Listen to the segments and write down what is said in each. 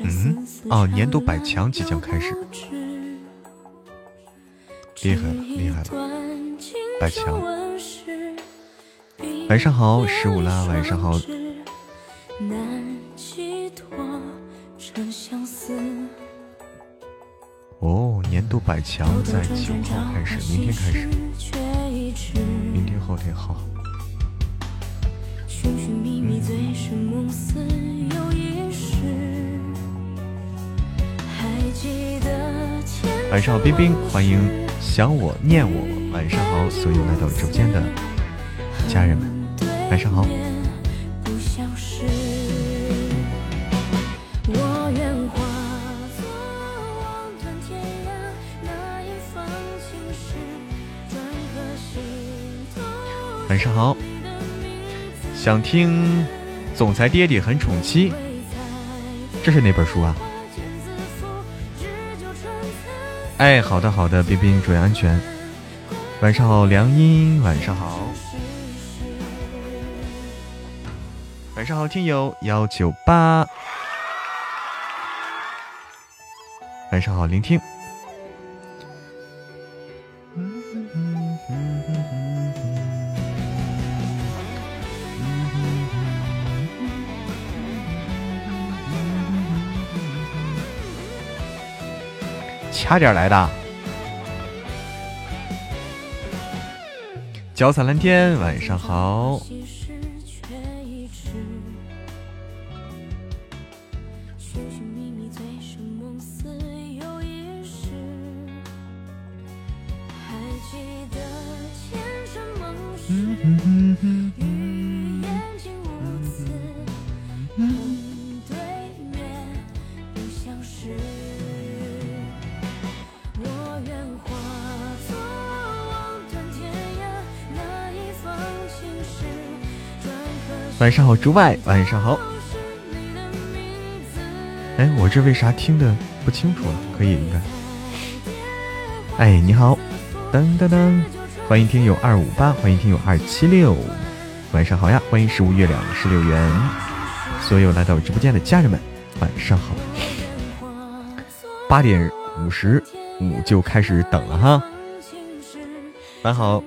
嗯，哦，年度百强即将开始，厉害了，厉害了，百强。晚上好，十五啦，晚上好。哦，年度百强在九号开始，明天开始，明天后天好。晚上好，冰冰，欢迎想我念我。晚上好，所有来到直播间的家人们，晚上好。晚上好，想听总裁爹爹很宠妻，这是哪本书啊？哎，好的好的，冰冰注意安全。晚上好，梁音，晚上好。晚上好，听友幺九八。晚上好，聆听。差点来的，脚踩蓝天，晚上好。晚上好，诸外，晚上好。哎，我这为啥听的不清楚了？可以，应该。哎，你好，噔噔噔，欢迎听友二五八，欢迎听友二七六，晚上好呀，欢迎十五月亮十六元，所有来到直播间的家人们，晚上好。八点五十五就开始等了哈，晚好。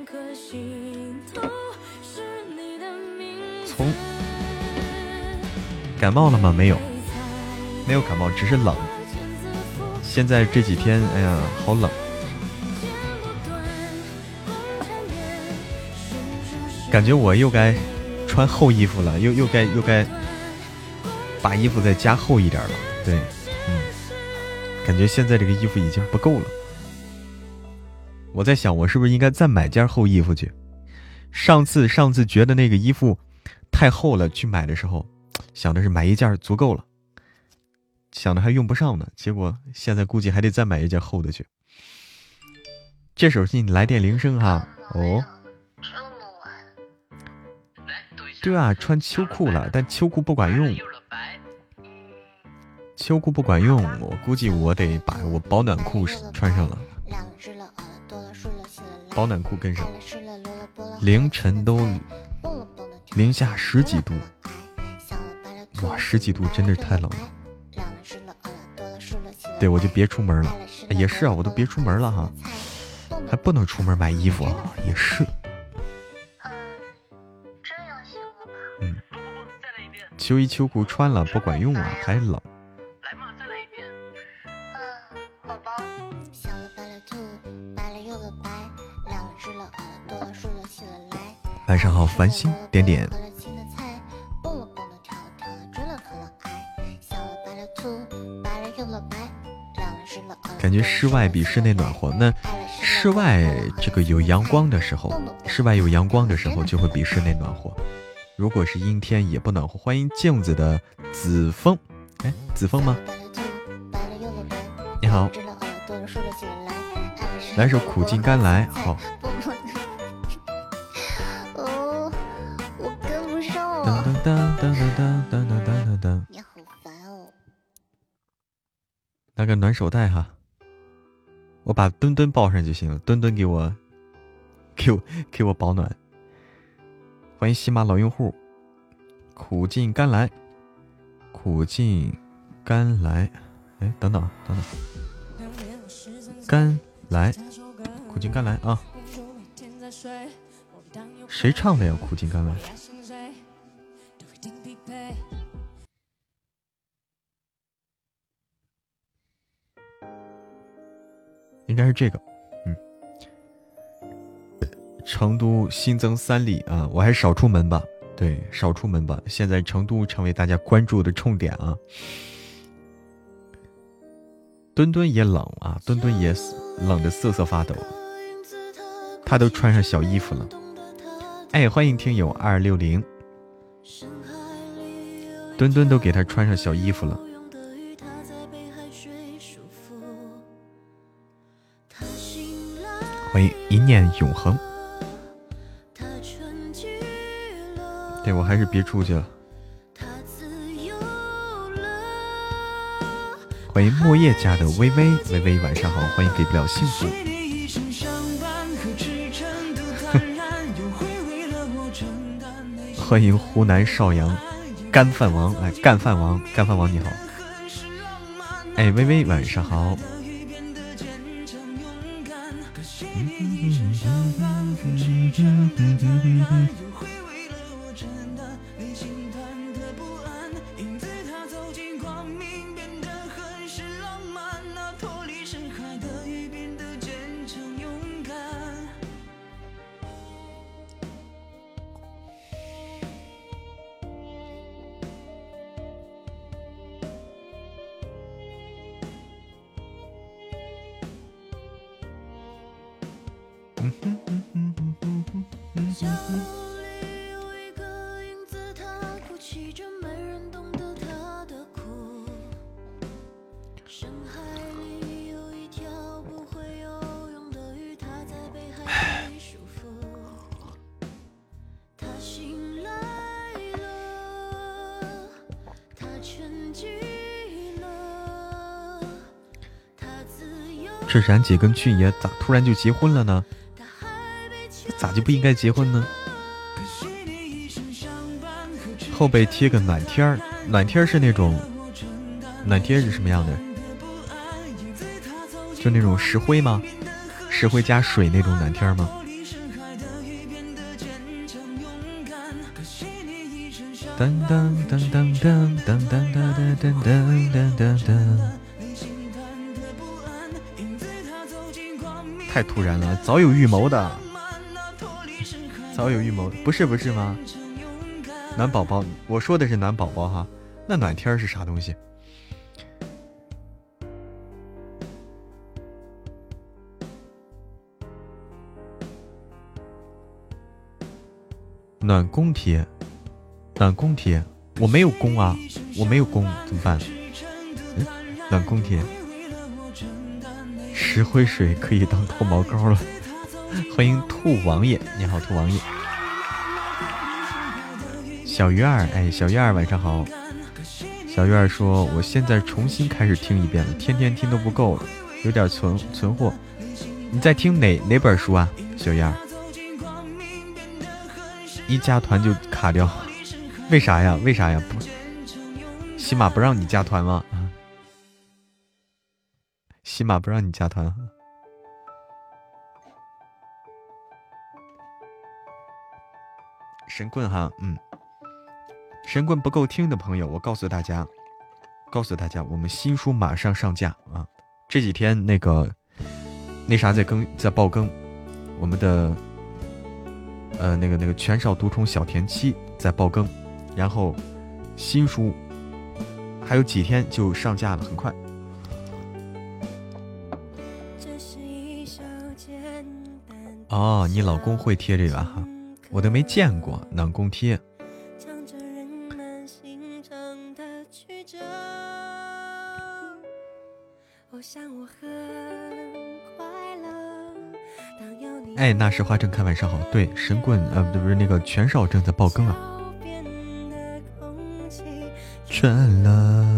感冒了吗？没有，没有感冒，只是冷。现在这几天，哎呀，好冷，感觉我又该穿厚衣服了，又又该又该把衣服再加厚一点了。对，嗯，感觉现在这个衣服已经不够了。我在想，我是不是应该再买件厚衣服去？上次上次觉得那个衣服太厚了，去买的时候。想的是买一件足够了，想的还用不上呢，结果现在估计还得再买一件厚的去。这手机你来电铃声哈，哦，对啊，穿秋裤了，但秋裤不管用，秋裤不管用，我估计我得把我保暖裤穿上了，保暖裤跟上，凌晨都零下十几度。哇，十几度真的是太冷了。对，我就别出门了。也是啊，我都别出门了哈，还不能出门买衣服啊，也是。嗯，秋衣秋裤穿了不管用啊，还冷。晚上好，繁星点点。感觉室外比室内暖和。那室外这个有阳光的时候，室外有阳光的时候就会比室内暖和。如果是阴天也不暖和。欢迎镜子的子枫，哎，子枫吗？你好。来首苦尽甘来，好。哦，我跟不上。噔噔噔噔噔噔噔噔噔噔。你好烦哦。拿个暖手袋哈。我把墩墩抱上就行了，墩墩给我，给我给我保暖。欢迎喜马老用户，苦尽甘来，苦尽甘来，哎，等等等等，甘来，苦尽甘来啊！谁唱的呀？苦尽甘来，应该是这个。嗯成都新增三例啊，我还是少出门吧。对，少出门吧。现在成都成为大家关注的重点啊。墩墩也冷啊，墩墩也冷的瑟瑟发抖，他都穿上小衣服了。哎，欢迎听友二六零，墩墩都给他穿上小衣服了。欢迎一念永恒。对我还是别出去了。欢迎莫叶家的微微，微微晚上好，欢迎给不了幸福。欢迎湖南邵阳干饭王，来干饭王，干饭王你好。哎，微微晚上好。冉姐跟俊爷咋突然就结婚了呢？咋就不应该结婚呢？后背贴个暖贴儿，暖贴是那种暖贴是什么样的？就那种石灰吗？石灰加水那种暖贴吗？噔噔噔噔噔噔噔噔噔噔噔噔。太突然了，早有预谋的，早有预谋，不是不是吗？暖宝宝，我说的是暖宝宝哈，那暖天是啥东西？暖宫贴，暖宫贴，我没有宫啊，我没有宫，怎么办？暖宫贴。石灰水可以当脱毛膏了，欢迎兔王爷，你好，兔王爷。小鱼儿，哎，小鱼儿晚上好。小鱼儿说，我现在重新开始听一遍了，天天听都不够了，有点存存货。你在听哪哪本书啊，小鱼儿？一加团就卡掉，为啥呀？为啥呀？不，起码不让你加团吗？起码不让你加团，神棍哈，嗯，神棍不够听的朋友，我告诉大家，告诉大家，我们新书马上上架啊！这几天那个那啥在更在爆更，我们的呃那个那个全少独宠小甜妻在爆更，然后新书还有几天就上架了，很快。哦，你老公会贴这个哈，我都没见过暖宫贴。哎，那时花正开，晚上好。对，神棍呃，不是那个全少正在爆更啊。转了。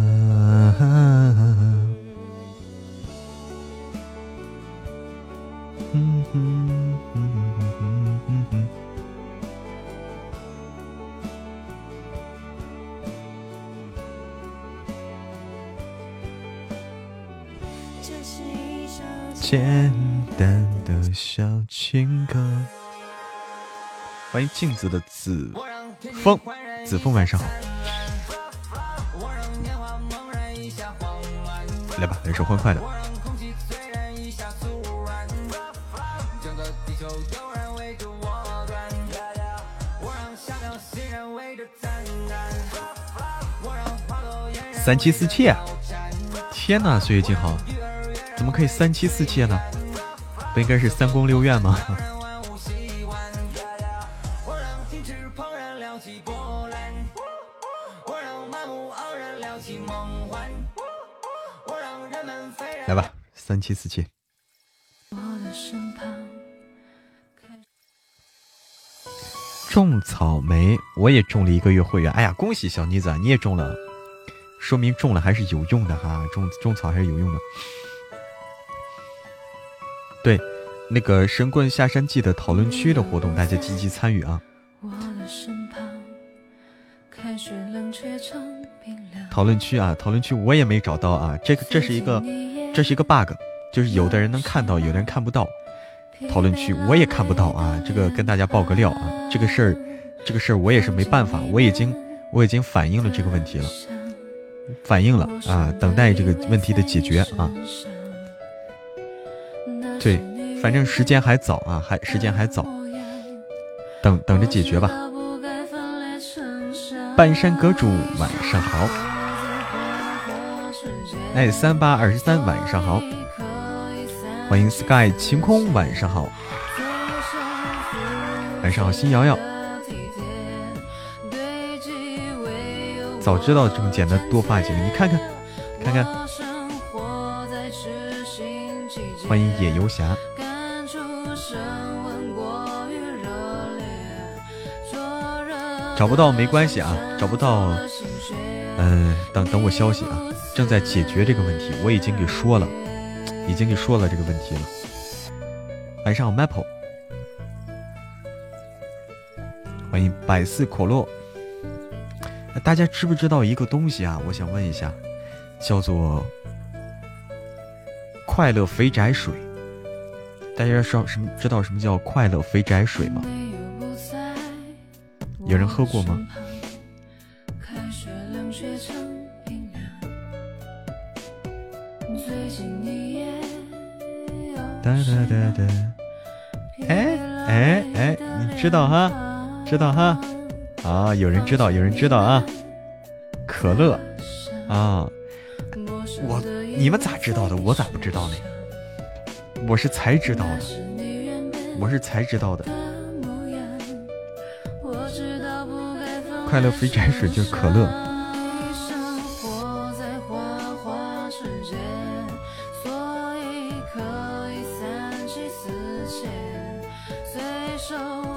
镜子的子枫，子枫晚上好。来吧，来首欢快的。三妻四妾，天呐，岁月静好，怎么可以三妻四妾呢？不应该是三宫六院吗？三七四妾。种草莓，我也种了一个月会员。哎呀，恭喜小妮子，你也种了。说明种了还是有用的哈，种种草还是有用的。对，那个《神棍下山记》的讨论区的活动，大家积极参与啊！讨论区啊，讨论区我也没找到啊，这个这是一个这是一个 bug，就是有的人能看到，有的人看不到。讨论区我也看不到啊，这个跟大家爆个料啊，这个事儿这个事儿我也是没办法，我已经我已经反映了这个问题了。反映了啊，等待这个问题的解决啊。对，反正时间还早啊，还时间还早，等等着解决吧。半山阁主晚上好，哎，三八二十三晚上好，欢迎 Sky 晴空晚上好，晚上好，新瑶瑶。早知道这么简单多发几个，你看看，看看。欢迎野游侠。找不到没关系啊，找不到，嗯，等等我消息啊，正在解决这个问题，我已经给说了，已经给说了这个问题了。晚上好，Maple。欢迎百思可乐。大家知不知道一个东西啊？我想问一下，叫做快乐肥宅水。大家知道什么？知道什么叫快乐肥宅水吗？有人喝过吗？哒哒哒哒。哎哎哎，你知道哈？知道哈？啊，有人知道，有人知道啊！可乐啊，我你们咋知道的？我咋不知道呢？我是才知道的，我是才知道的。快乐肥宅水就是可乐。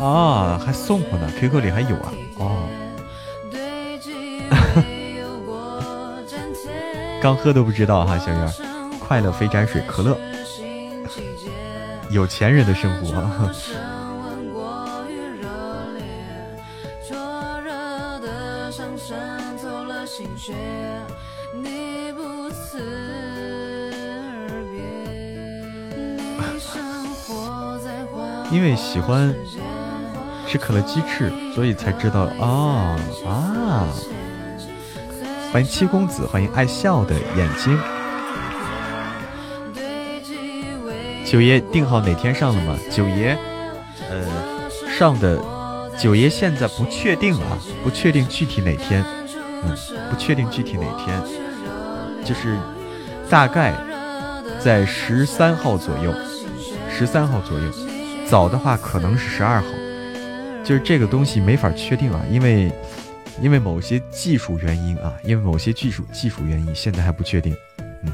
啊，还送过呢，QQ 里还有啊。哦，刚喝都不知道哈，小圆，快乐肥宅水可乐，有钱人的生活。因为喜欢。吃可乐鸡翅，所以才知道哦啊！欢迎七公子，欢迎爱笑的眼睛。九爷定好哪天上了吗？九爷，呃，上的九爷现在不确定啊，不确定具体哪天，嗯，不确定具体哪天，就是大概在十三号左右，十三号左右，早的话可能是十二号。就是这个东西没法确定啊，因为，因为某些技术原因啊，因为某些技术技术原因，现在还不确定。嗯，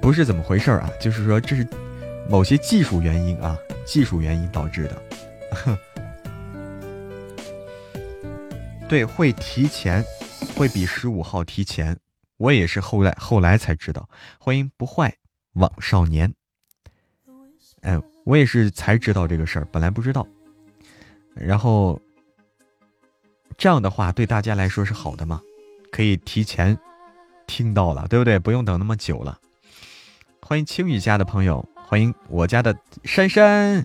不是怎么回事啊，就是说这是某些技术原因啊，技术原因导致的。对，会提前，会比十五号提前。我也是后来后来才知道。欢迎不坏网少年。哎。我也是才知道这个事儿，本来不知道。然后这样的话对大家来说是好的嘛？可以提前听到了，对不对？不用等那么久了。欢迎青雨家的朋友，欢迎我家的珊珊，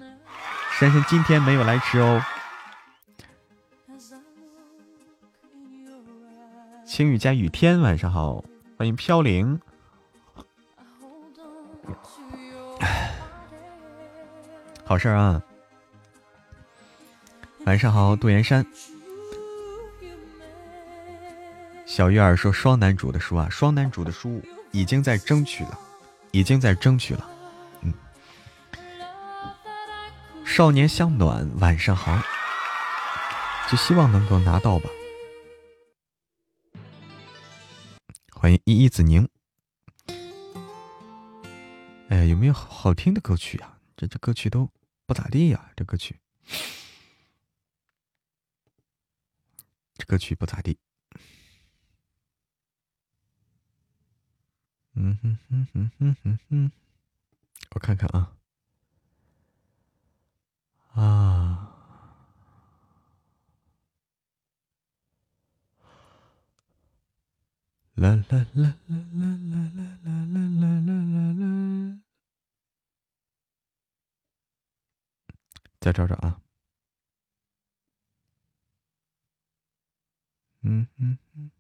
珊珊今天没有来吃哦。青雨家雨天，晚上好，欢迎飘零。好事啊！晚上好，杜岩山。小鱼儿说：“双男主的书啊，双男主的书已经在争取了，已经在争取了。”嗯，少年向暖，晚上好，就希望能够拿到吧。欢迎依依子宁。哎，有没有好听的歌曲啊？这歌曲都不咋地呀，这歌曲，这歌曲不咋地。嗯哼哼哼哼哼哼，我看看啊，啊，啦啦啦啦啦啦啦啦啦啦啦，再找找啊，嗯嗯嗯。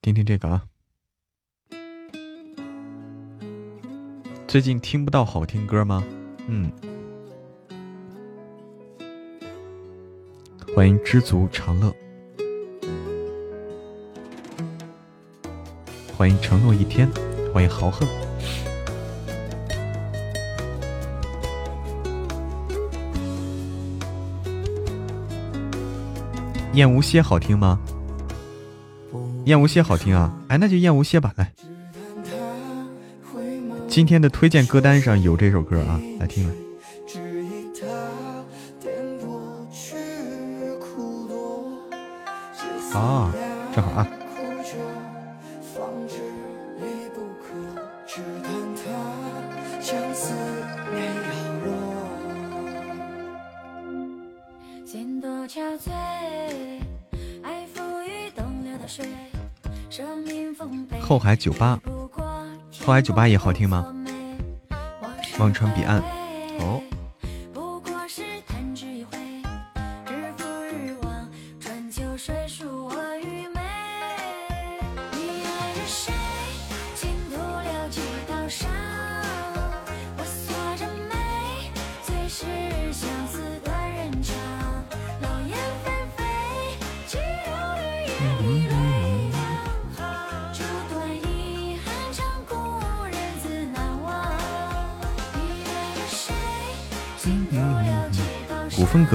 听听这个啊，最近听不到好听歌吗？嗯，欢迎知足常乐，欢迎承诺一天，欢迎豪横，燕无歇好听吗？燕无歇好听啊，哎，那就燕无歇吧。来，今天的推荐歌单上有这首歌啊，来听来。啊，正好啊。后海酒吧，后海酒吧也好听吗？忘川彼岸，哦。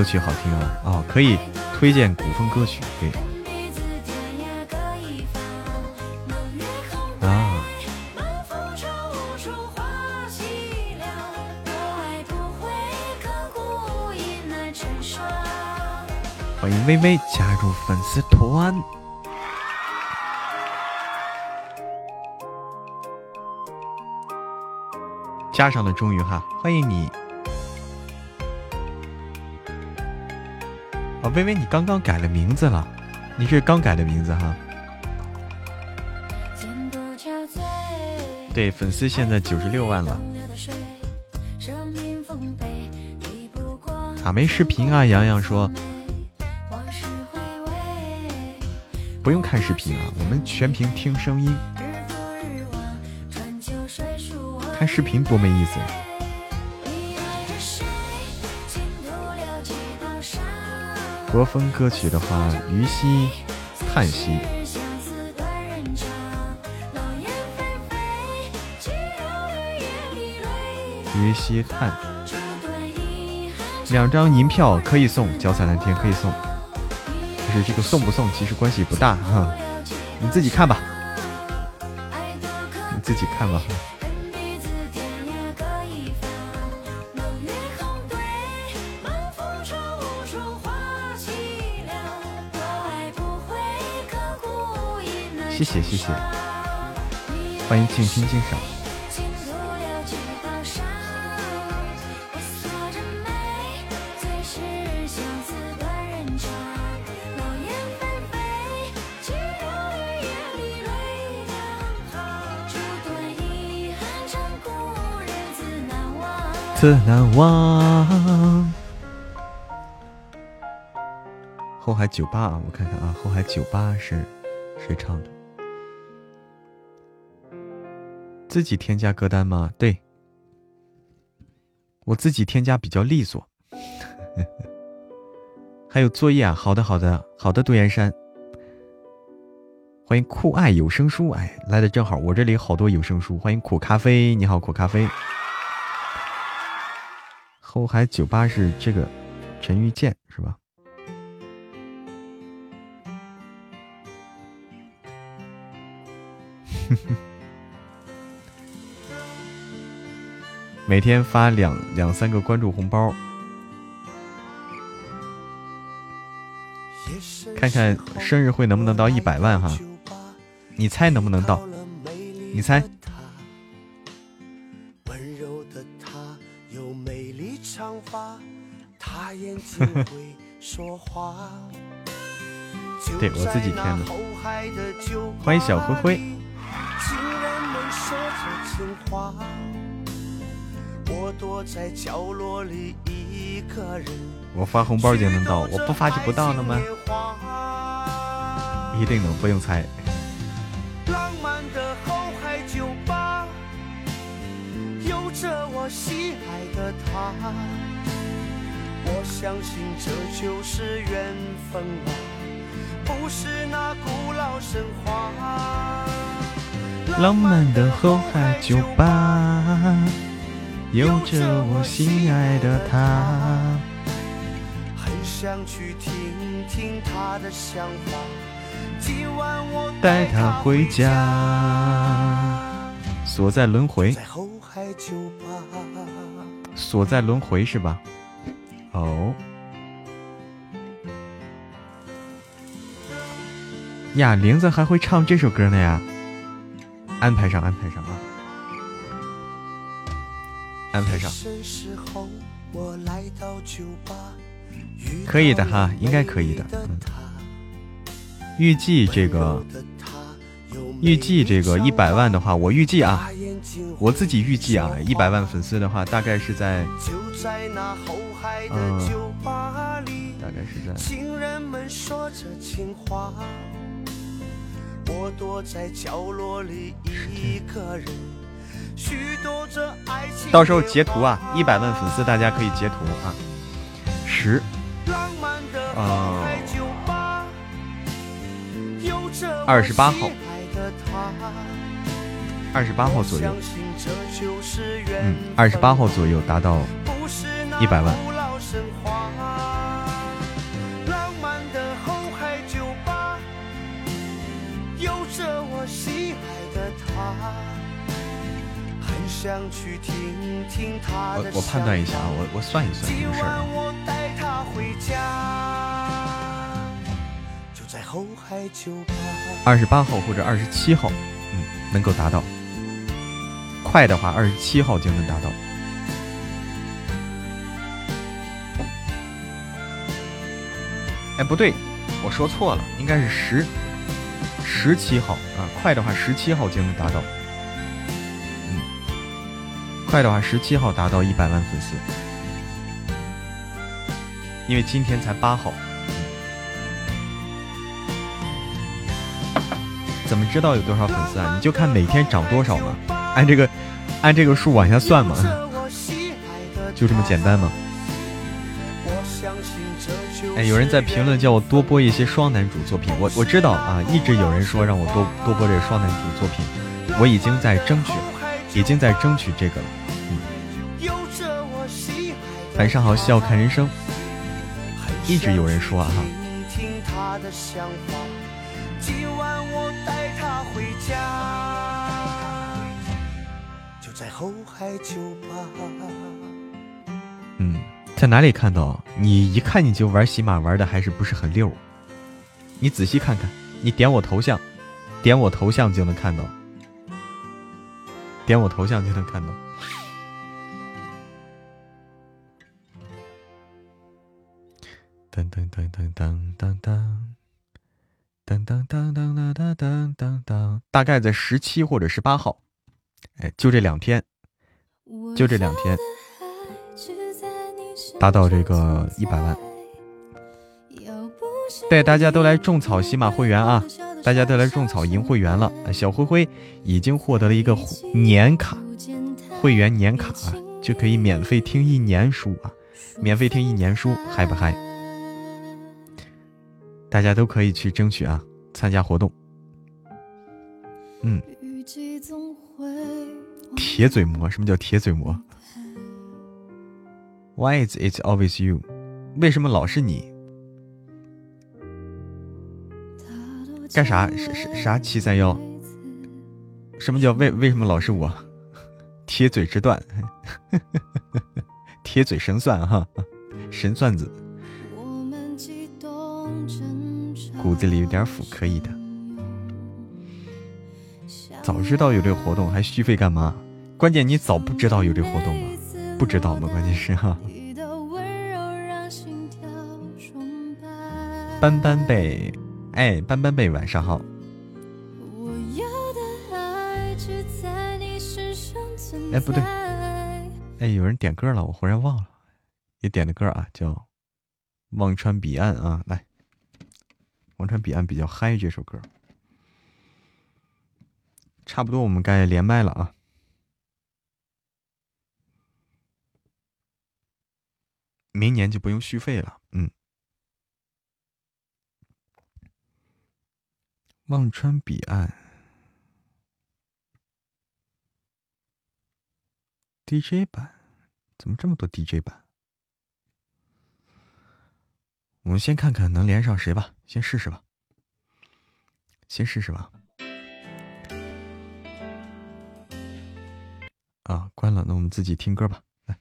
曲好听啊！哦，可以推荐古风歌曲，对。啊！欢迎微微加入粉丝团，加上了，终于哈！欢迎你。啊微微，你刚刚改了名字了，你是刚改的名字哈？对，粉丝现在九十六万了。咋没视频啊？洋洋说，不用看视频啊，我们全屏听声音，看视频多没意思。国风歌曲的话，于西叹息，于西叹，两张银票可以送，脚踩蓝天可以送，就是这个送不送其实关系不大哈，你自己看吧，你自己看吧。谢谢谢谢。欢迎静听静赏。自难忘。后海酒吧啊，我看看啊，后海酒吧是谁唱的？自己添加歌单吗？对，我自己添加比较利索。还有作业啊，好的好的好的，杜岩山，欢迎酷爱有声书，哎，来的正好，我这里好多有声书，欢迎苦咖啡，你好苦咖啡。后海酒吧是这个陈玉建是吧？哼 哼每天发两两三个关注红包，看看生日会能不能到一百万哈？你猜能不能到？你猜？对我自己添的。欢迎小灰灰。我发红包就能到，我不发就不到了吗？一定能，不用猜。浪漫的后海酒吧，有着我相信这就是缘分啊，不是那古老神话。浪漫的后海酒吧，有着我心爱的他。很想去听听他的想法，今晚我带他回家。锁在轮回，锁在轮回是吧？哦，呀，玲子还会唱这首歌呢呀！安排上，安排上啊！安排上。可以的哈，应该可以的。嗯，预计这个，预计这个一百万的话，我预计啊，我自己预计啊，一百万粉丝的话，大概是在。嗯，大概是在。到时候截图啊，一百万粉丝大家可以截图啊。十，呃，二十八号，二十八号左右，嗯，二十八号左右达到。一百万。我我我判断一下啊，我我算一算这个事儿。二十八号或者二十七号，嗯，能够达到。快的话，二十七号就能达到。哎，不对，我说错了，应该是十十七号啊。快的话，十七号就能达到。快的话，十七号达到一百万粉丝。因为今天才八号。怎么知道有多少粉丝啊？你就看每天涨多少嘛，按这个按这个数往下算嘛，就这么简单嘛。哎，有人在评论叫我多播一些双男主作品，我我知道啊，一直有人说让我多多播这个双男主作品，我已经在争取，已经在争取这个了。晚上好，笑看人生。一直有人说啊哈。嗯。在哪里看到？你一看你就玩喜马玩的还是不是很溜？你仔细看看，你点我头像，点我头像就能看到，点我头像就能看到。噔噔噔噔噔噔噔噔噔噔噔噔噔噔噔，大概在十七或者十八号，哎，就这两天，就这两天。达到这个一百万。带，大家都来种草喜马会员啊！大家都来种草赢会员了。小灰灰已经获得了一个年卡，会员年卡啊就可以免费听一年书啊！免费听一年书，嗨不嗨？大家都可以去争取啊，参加活动。嗯，铁嘴魔，什么叫铁嘴魔？Why is it always you？为什么老是你？干啥？啥啥啥？七三幺？什么叫为为什么老是我？铁嘴之断，铁嘴神算哈，神算子，骨子里有点腐，可以的。早知道有这个活动，还续费干嘛？关键你早不知道有这活动吗？不知道吗？关键是哈。斑斑贝。哎，斑斑贝，晚上好。哎，不对，哎，有人点歌了，我忽然忘了，也点的歌啊，叫《忘川彼岸》啊，来，《忘川彼岸》比较嗨，这首歌。差不多，我们该连麦了啊。明年就不用续费了，嗯。忘川彼岸，DJ 版怎么这么多 DJ 版？我们先看看能连上谁吧，先试试吧，先试试吧。啊，关了，那我们自己听歌吧。来，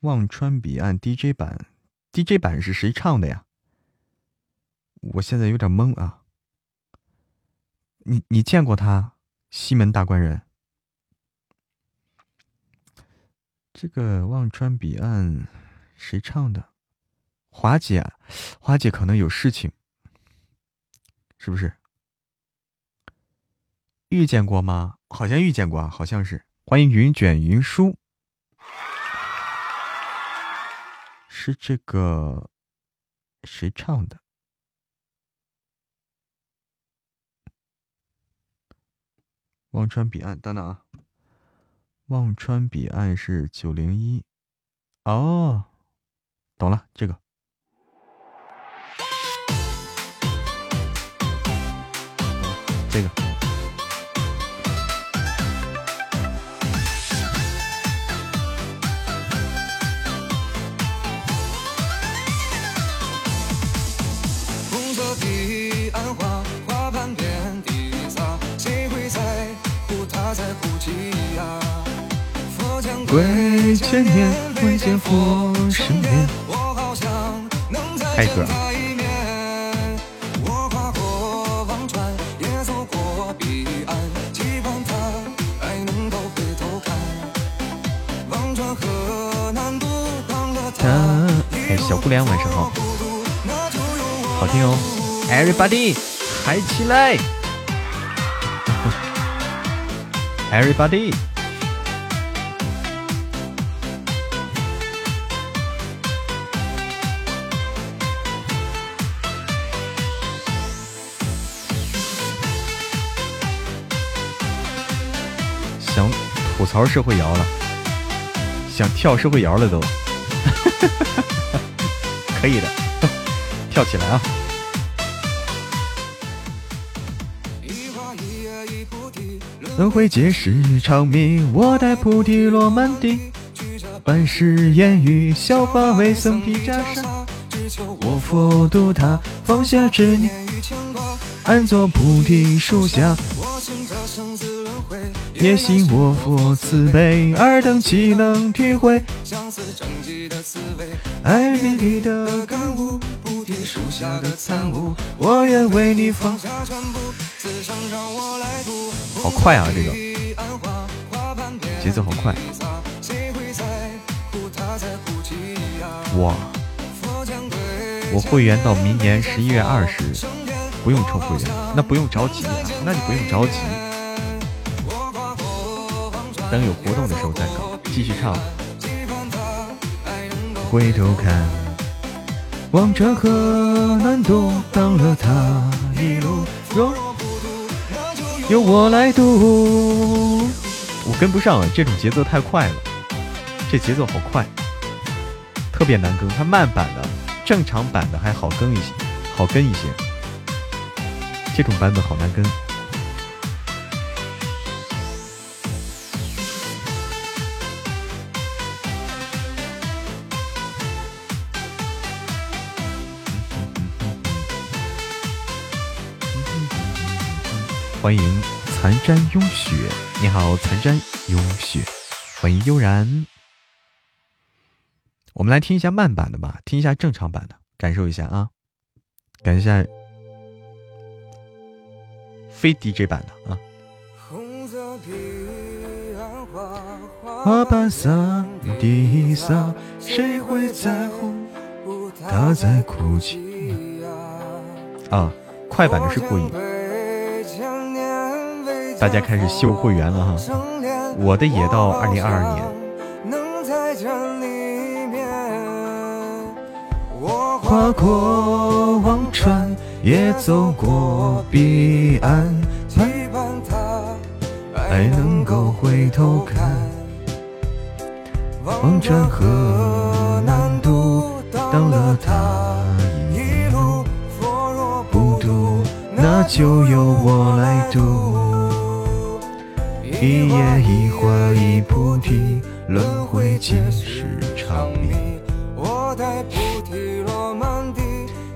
忘川彼岸 DJ 版，DJ 版是谁唱的呀？我现在有点懵啊。你你见过他？西门大官人，这个忘川彼岸谁唱的？华姐，华姐可能有事情，是不是？遇见过吗？好像遇见过，好像是。欢迎云卷云舒，是这个谁唱的？忘川彼岸，等等啊！忘川彼岸是九零一，哦，懂了，这个，这个。归千年，未见佛身边。开歌。姑娘晚上好，好听哦，Everybody，嗨起来，Everybody。吐槽社会摇了，想跳社会摇了都，可以的，跳起来啊！轮回皆是长命，我待菩提落满地，半世烟雨，削发为僧披袈裟，我佛渡他，放下执念与牵挂，安坐菩提树下。也信我佛慈悲，尔等岂能体会爱别离的感悟？菩提树下的参悟，我愿为你放下全部。此生让我好快啊，这个节奏好快！哇，我会员到明年十一月二十，不用充会员，那不用着急啊，那就不用着急。等有活动的时候再搞，继续唱。回头看，望着河南渡，当了他一路。若，由我来渡。我跟不上，这种节奏太快了，这节奏好快，特别难跟。它慢版的、正常版的还好跟一些，好跟一些。这种版本好难跟。欢迎残毡拥雪，你好，残毡拥雪，欢迎悠然。我们来听一下慢版的吧，听一下正常版的，感受一下啊，感受一下非 DJ 版的啊。花瓣洒地洒，谁会在乎他在哭泣？啊，快版的是故意。大家开始秀会员了哈，我的也到二零二二年。跨过忘川，也走过彼岸，期盼他爱能够回头看。望穿河南渡，当了他一路。若不渡，那就由我来渡。一叶一花一菩提，轮回皆是长命。我待菩提落满地，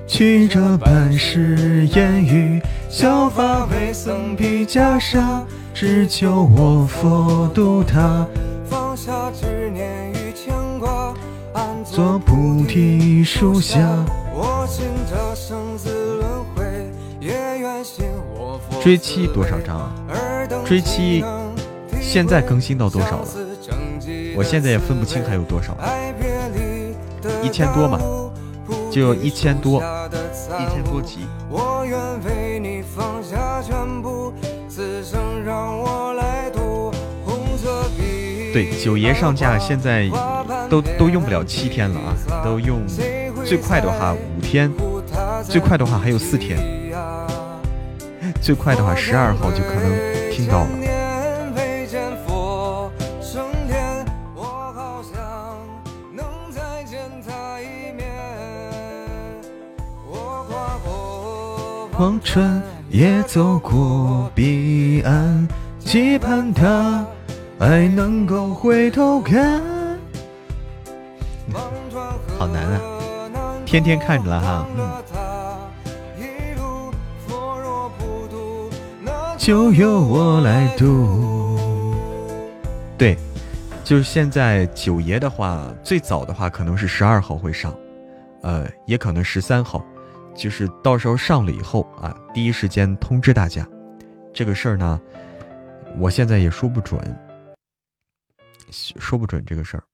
曲折半世烟雨，削发为僧披袈裟，只求我佛度他。放下执念与牵挂，安坐菩提树下。我信这生死轮回，也愿信我佛。追妻多少张啊？追妻。现在更新到多少了？我现在也分不清还有多少，一千多嘛，就一千多，一千多集。对，九爷上架现在都都用不了七天了啊，都用最快的话五天，最快的话还有四天，最快的话十二号就可能听到了。望穿也走过彼岸，期盼他爱能够回头看。好难啊！天天看着了哈。嗯就由我来渡。对，就是现在九爷的话，最早的话可能是十二号会上，呃，也可能十三号。就是到时候上了以后啊，第一时间通知大家。这个事儿呢，我现在也说不准，说不准这个事儿。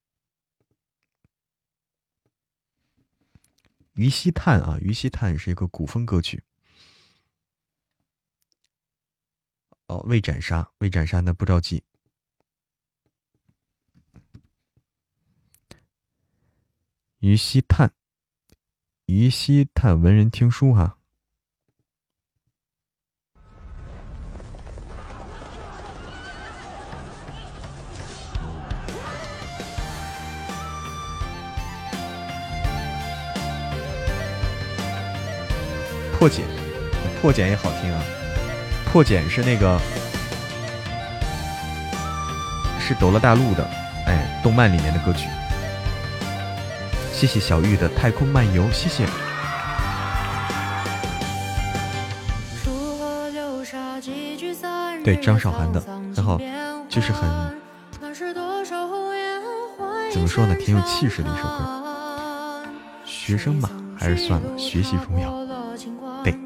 于西叹啊，于西叹是一个古风歌曲。哦，未斩杀，未斩杀，那不着急。于西叹。于西探文人听书哈，破茧，破茧也好听啊，破茧是那个是斗罗大陆的，哎，动漫里面的歌曲。谢谢小玉的太空漫游，谢谢。对张韶涵的，然后就是很怎么说呢，挺有气势的一首歌。学生嘛，还是算了，学习重要。对，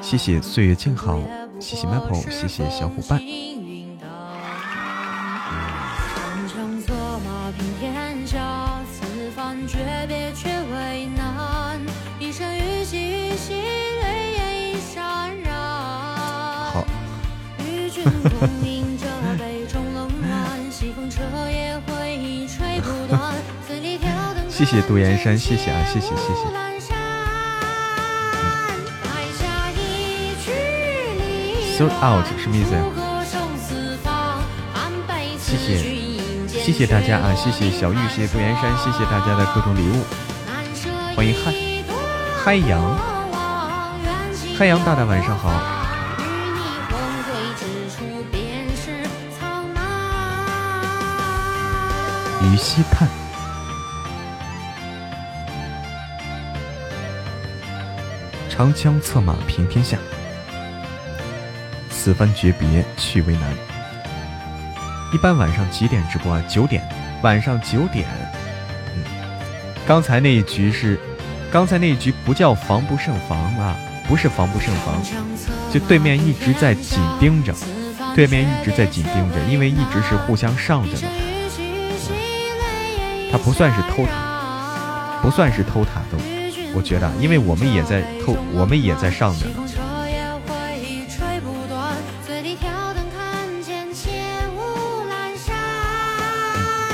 谢谢岁月静好，谢谢 Maple，谢谢小伙伴。谢谢杜岩山，谢谢啊，谢谢谢谢。Sold out 什么意思呀、谢谢，谢谢大家啊！谢谢小玉，谢谢杜岩山，谢谢大家的各种礼物。欢迎嗨嗨阳，嗨阳大大晚上好。于溪畔，长枪策马平天下，此番诀别去为难。一般晚上几点直播啊？九点，晚上九点。嗯，刚才那一局是，刚才那一局不叫防不胜防啊，不是防不胜防，就对面一直在紧盯着，对面一直在紧盯着，因为一直是互相上着的。他不算是偷塔，不算是偷塔的，我觉得，因为我们也在偷，我们也在上着。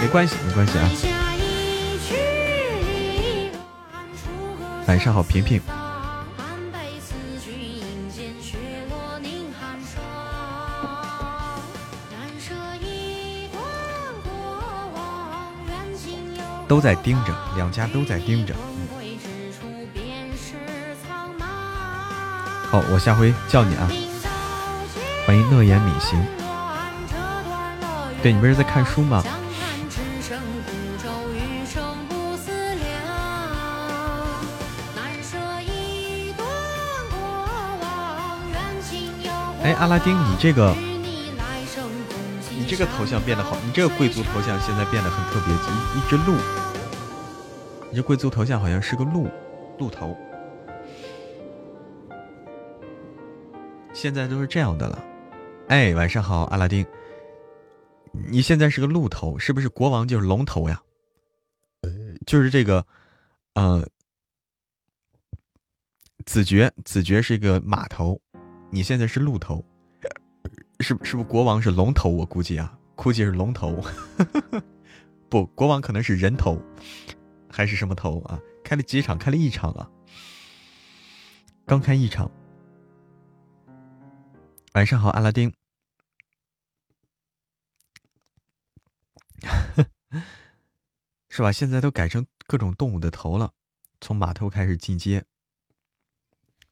没关系，没关系啊。晚上好，平平。都在盯着，两家都在盯着。好，我下回叫你啊。欢迎乐言米行。对你不是在看书吗？哎，阿拉丁，你这个，这个头像变得好，你这个贵族头像现在变得很特别，一一只鹿。你这贵族头像好像是个鹿，鹿头。现在都是这样的了。哎，晚上好，阿拉丁。你现在是个鹿头，是不是国王就是龙头呀？呃就是这个，呃，子爵，子爵是一个马头，你现在是鹿头，是是不是国王是龙头？我估计啊，估计是龙头。不，国王可能是人头。还是什么头啊？开了几场？开了一场啊！刚开一场。晚上好，阿拉丁。是吧？现在都改成各种动物的头了，从马头开始进阶。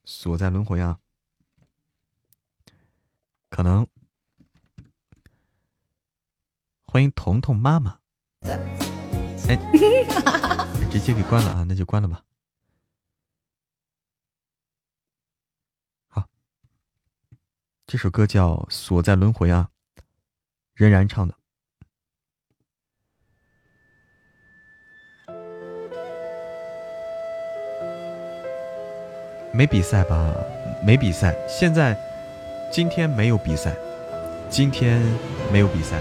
锁在轮回啊！可能。欢迎彤彤妈妈。哎，直接给关了啊！那就关了吧。好，这首歌叫《锁在轮回》啊，任然唱的。没比赛吧？没比赛。现在今天没有比赛，今天没有比赛。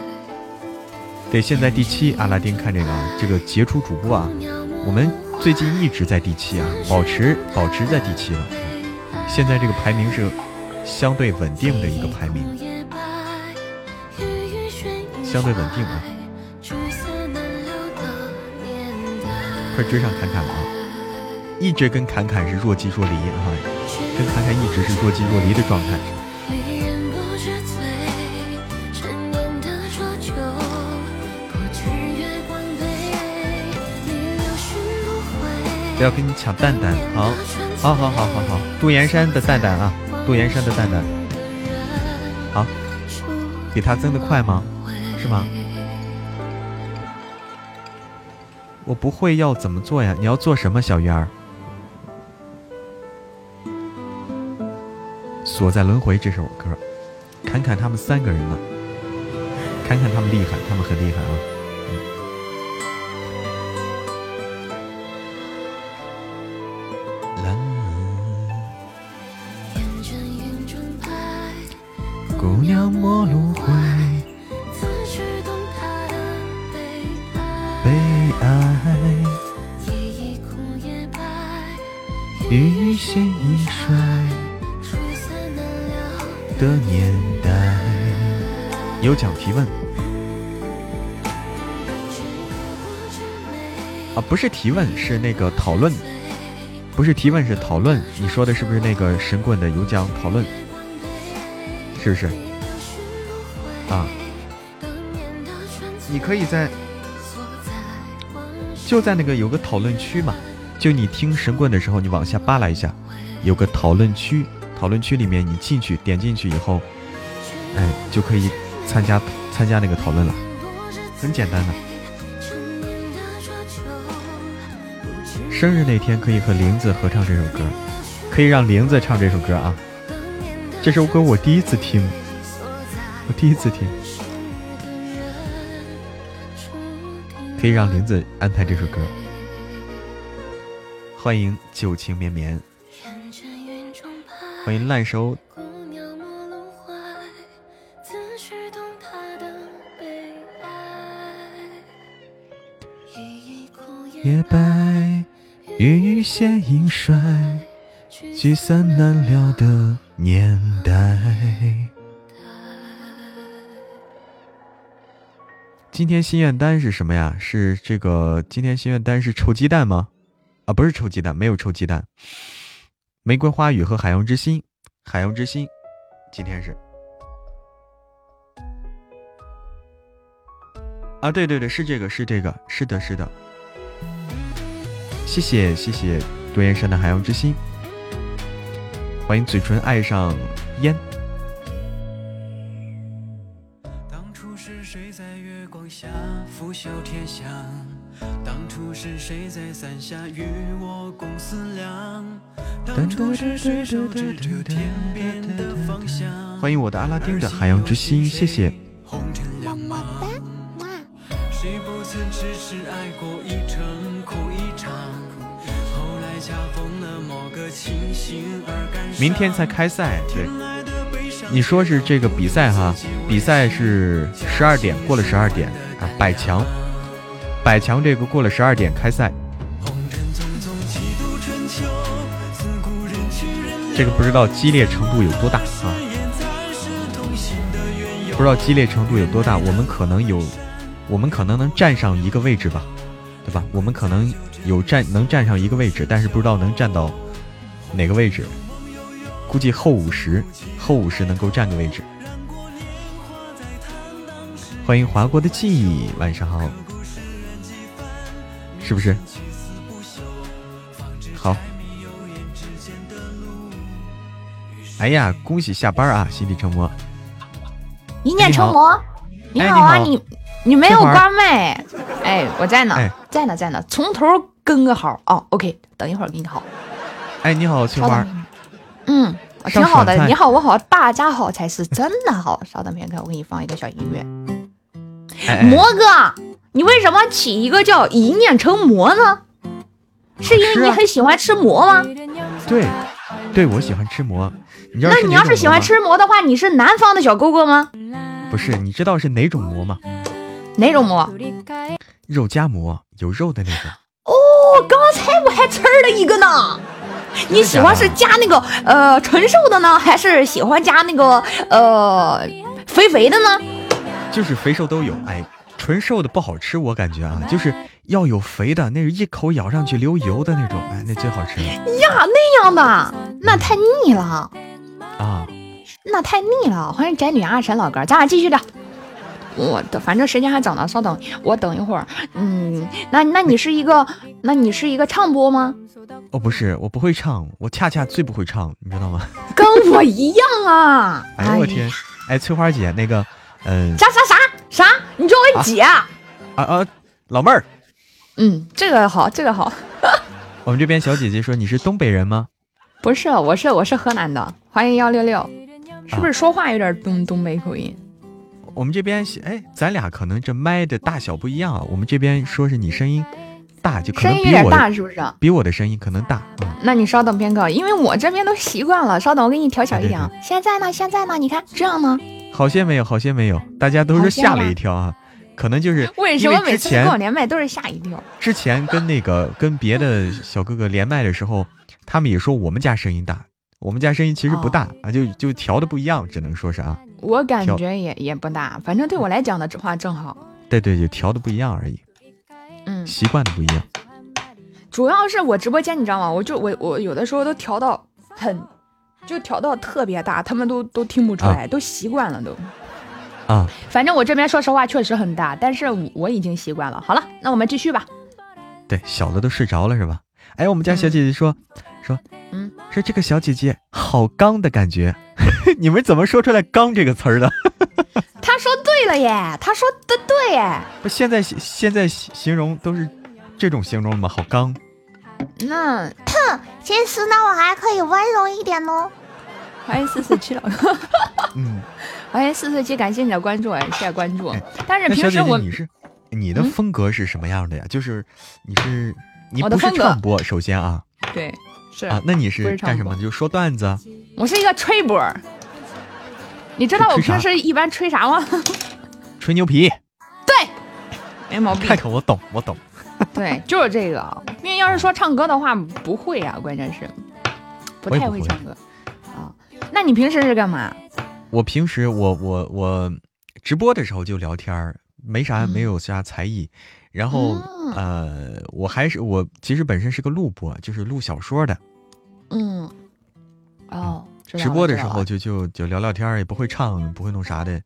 对，现在第七，阿拉丁看这个啊这个杰出主播啊，我们最近一直在第七啊，保持保持在第七了。现在这个排名是相对稳定的一个排名，相对稳定啊。快追上侃侃了啊！一直跟侃侃是若即若离啊，跟侃侃一直是若即若离的状态。不要跟你抢蛋蛋，好，好，好，好，好，好，杜岩山的蛋蛋啊，杜岩山的蛋蛋，好，比他增的快吗？是吗？我不会要怎么做呀？你要做什么，小鱼儿？锁在轮回这首歌，侃侃他们三个人了，侃侃他们厉害，他们很厉害啊。啊，不是提问，是那个讨论，不是提问，是讨论。你说的是不是那个神棍的有奖讨论？是不是？啊，你可以在。就在那个有个讨论区嘛，就你听神棍的时候，你往下扒拉一下，有个讨论区，讨论区里面你进去点进去以后，哎，就可以参加参加那个讨论了，很简单的。生日那天可以和玲子合唱这首歌，可以让玲子唱这首歌啊。这首歌我第一次听，我第一次听。可以让玲子安排这首歌。欢迎旧情绵绵，欢迎烂熟。夜白，欲仙影衰，聚散难了的年代。今天心愿单是什么呀？是这个今天心愿单是臭鸡蛋吗？啊，不是臭鸡蛋，没有臭鸡蛋。玫瑰花语和海洋之心，海洋之心，今天是。啊，对对对，是这个，是这个，是的，是的。谢谢谢谢多燕山的海洋之心，欢迎嘴唇爱上烟。当初是谁在月光下拂袖天下？当初是谁在伞下与我共思量？当初是谁守着天边的方向欢迎我的阿拉丁的海洋之心，谢谢。明天才开赛，对，你说是这个比赛哈？比赛是十二点，过了十二点啊，百强。百强这个过了十二点开赛，这个不知道激烈程度有多大啊？不知道激烈程度有多大？我们可能有，我们可能能站上一个位置吧，对吧？我们可能有站能站上一个位置，但是不知道能站到哪个位置。估计后五十，后五十能够占个位置。欢迎华国的记忆，晚上好。是不是？好。哎呀，恭喜下班啊！心底成魔，一念成魔。你好啊，你你没有关麦？哎，我在呢，在呢，在呢。从头跟个好哦。OK，等一会儿给你好。哎，你好，翠花。嗯，挺好的。你好，我好，大家好才是真的好。稍等片刻，我给你放一个小音乐。魔哥。你为什么起一个叫一念成魔呢？是因为你很喜欢吃馍吗？对，对我喜欢吃馍。那你要是喜欢吃馍的话，你是南方的小哥哥吗？不是，你知道是哪种馍吗？哪种馍？肉夹馍，有肉的那种。哦，刚才我还吃了一个呢？你喜欢是加那个呃纯瘦的呢，还是喜欢加那个呃肥肥的呢？就是肥瘦都有，哎。纯瘦的不好吃，我感觉啊，就是要有肥的，那是一口咬上去流油的那种，哎，那最好吃了。呀，那样的那太腻了啊，那太腻了。欢迎宅女阿神老哥，咱俩继续聊。我的反正时间还早呢，稍等，我等一会儿。嗯，那那你是一个，那你是一个唱播吗？哦，不是，我不会唱，我恰恰最不会唱，你知道吗？跟我一样啊！哎呦我天，哎，翠花姐，那个，嗯，啥啥啥？啥？你叫我姐啊？啊啊，老妹儿。嗯，这个好，这个好。我们这边小姐姐说你是东北人吗？不是，我是我是河南的。欢迎幺六六，是不是说话有点东东北口音？我们这边哎，咱俩可能这麦的大小不一样啊。我们这边说是你声音大，就可能声音有点大，是不是？比我的声音可能大。那你稍等片刻，因为我这边都习惯了。稍等，我给你调小一点啊。现在呢？现在呢？你看这样呢？好些没有，好些没有，大家都是吓了一跳啊！可能就是为什么每次跟我连麦都是吓一跳？之前跟那个跟别的 小哥哥连麦的时候，他们也说我们家声音大，我们家声音其实不大啊，就就调的不一样，只能说是啊。我感觉也也不大，反正对我来讲的话正好。对对，就调的不一样而已。嗯，习惯的不一样。主要是我直播间，你知道吗？我就我我有的时候都调到很，就调到特别大，他们都都听不出来，都习惯了都。啊，反正我这边说实话确实很大，但是我已经习惯了。好了，那我们继续吧。对，小的都睡着了是吧？哎，我们家小姐姐说说，嗯，说这个小姐姐好刚的感觉。你们怎么说出来“刚”这个词儿的？他说对了耶，他说的对耶。不，现在现在形容都是这种形容吗？好刚。那，其实呢，我还可以温柔一点哦。欢迎四四七老哥。嗯。欢迎四四七，感谢你的关注，谢谢关注。但是平时我你是你的风格是什么样的呀？就是你是你不是唱播，首先啊，对，是啊，那你是干什么？就说段子。我是一个吹播。你知道我平时一般吹啥吗？吹牛皮。对，没毛病。我懂，我懂。对，就是这个。因为要是说唱歌的话，不会啊，关键是不太会唱歌啊。那你平时是干嘛？我平时我我我直播的时候就聊天儿，没啥没有啥才艺，然后呃我还是我其实本身是个录播，就是录小说的。嗯，哦，直播的时候就就就聊聊天儿，也不会唱，不会弄啥的。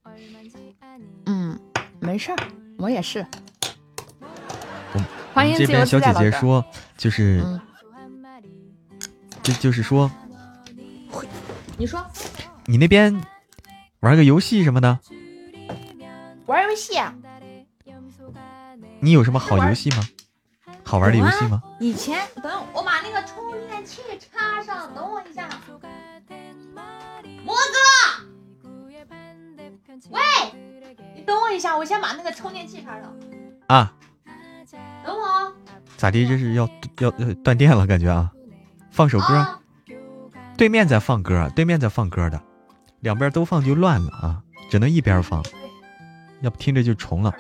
嗯，没事儿，我也是。欢迎这边小姐姐说，就是就就是说，你说，你那边。玩个游戏什么的，玩游戏。你有什么好游戏吗？好玩的游戏吗？以前等我把那个充电器插上，等我一下。魔哥，喂，你等我一下，我先把那个充电器插上。啊，等我。咋的？这是要要要断电了？感觉啊，放首歌。对面在放歌，对面在放歌的。两边都放就乱了啊，只能一边放，要不听着就重了。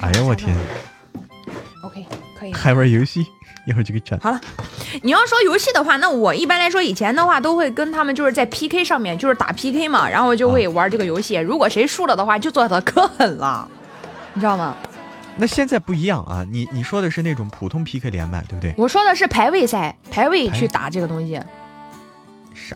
哎呀我天！OK，可以。还玩游戏，一会儿就给斩。好了，你要说游戏的话，那我一般来说以前的话都会跟他们就是在 PK 上面就是打 PK 嘛，然后就会玩这个游戏。如果谁输了的话，就做的可狠了，你知道吗？那现在不一样啊，你你说的是那种普通 PK 连麦，对不对？我说的是排位赛，排位去打这个东西。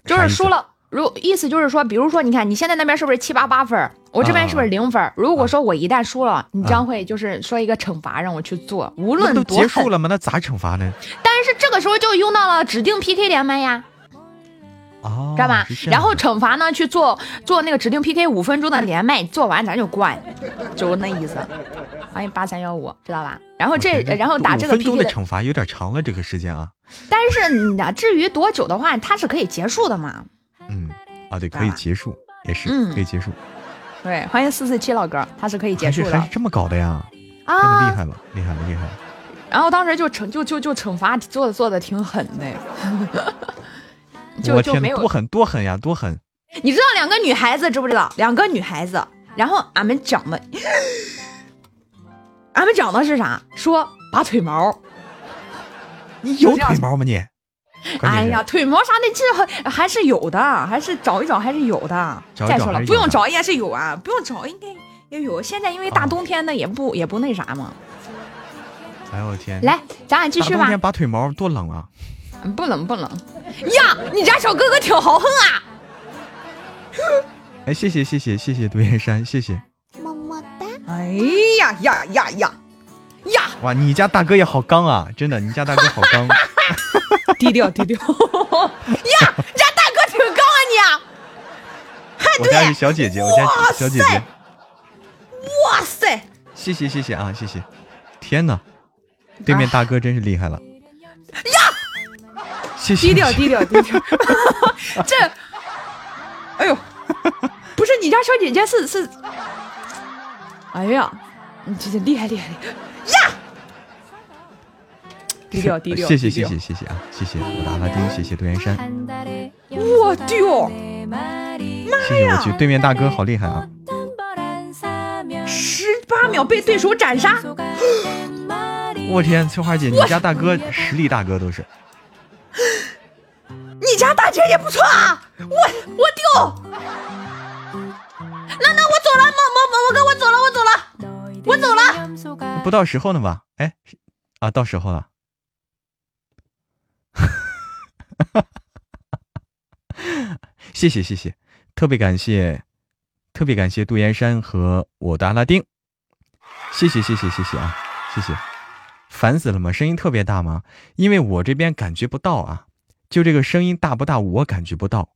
就是输了，如意思就是说，比如说，你看你现在那边是不是七八八分，我这边是不是零分？如果说我一旦输了，你将会就是说一个惩罚让我去做，无论都结束了吗？那咋惩罚呢？但是这个时候就用到了指定 PK 连麦呀，哦，知道吧？然后惩罚呢去做做那个指定 PK 五分钟的连麦，做完咱就关，就那意思。欢迎八三幺五，知道吧？然后这然后打这个 PK 的惩罚有点长了，这个时间啊。但是你至于多久的话，它是可以结束的嘛？嗯，啊对，可以结束，也是可以结束。对，欢迎四四七老哥，他是可以结束的。还是这么搞的呀？啊，真的厉害了，厉害了，厉害了。然后当时就惩就就就惩罚做的做的挺狠的。我天，多狠多狠呀，多狠！你知道两个女孩子知不知道？两个女孩子，然后俺们讲的，俺们讲的是啥？说拔腿毛。你有腿毛吗你？哎呀，腿毛啥的，这还是有的，还是找一找还是有的。再说了，不用找也是有啊，不用找应该也有。现在因为大冬天的，也不也不那啥嘛。哎呦我天！来，咱俩继续吧。冬天拔腿毛多冷啊！不冷不冷。呀，你家小哥哥挺豪横啊！哎，谢谢谢谢谢谢独眼山，谢谢。么么哒。哎呀呀呀呀！呀！哇，你家大哥也好刚啊！真的，你家大哥好刚。低 调低调。呀，你家大哥挺高啊你。还对。我家是小姐姐，我家小姐姐。哇塞！谢谢谢谢啊，谢谢。天哪，对面大哥真是厉害了。呀！谢谢。低调低调低调。这，哎呦，不是你家小姐姐是是。哎呀，你这这厉害厉害厉害。呀！低调 低调。谢谢谢谢谢谢啊！谢谢我的阿拉丁，谢谢杜岩山。我丢！谢谢我去对面大哥好厉害啊！十八秒被对手斩杀！我天，翠花姐，你家大哥实力大哥都是。你家大姐也不错啊！我我丢！那那我走了，某某某某哥，我走了，我走了，我走了。不到时候呢吧？哎，啊，到时候了。谢谢谢谢，特别感谢，特别感谢杜岩山和我的阿拉丁。谢谢谢谢谢谢啊，谢谢。烦死了吗？声音特别大吗？因为我这边感觉不到啊，就这个声音大不大，我感觉不到。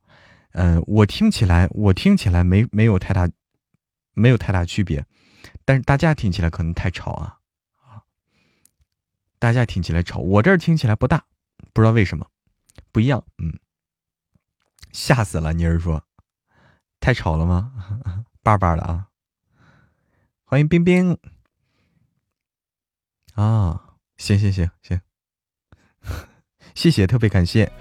嗯，我听起来，我听起来没没有太大，没有太大区别，但是大家听起来可能太吵啊啊！大家听起来吵，我这儿听起来不大，不知道为什么不一样。嗯，吓死了！妮儿说，太吵了吗？叭叭的啊！欢迎冰冰啊！行行行行，谢谢，特别感谢。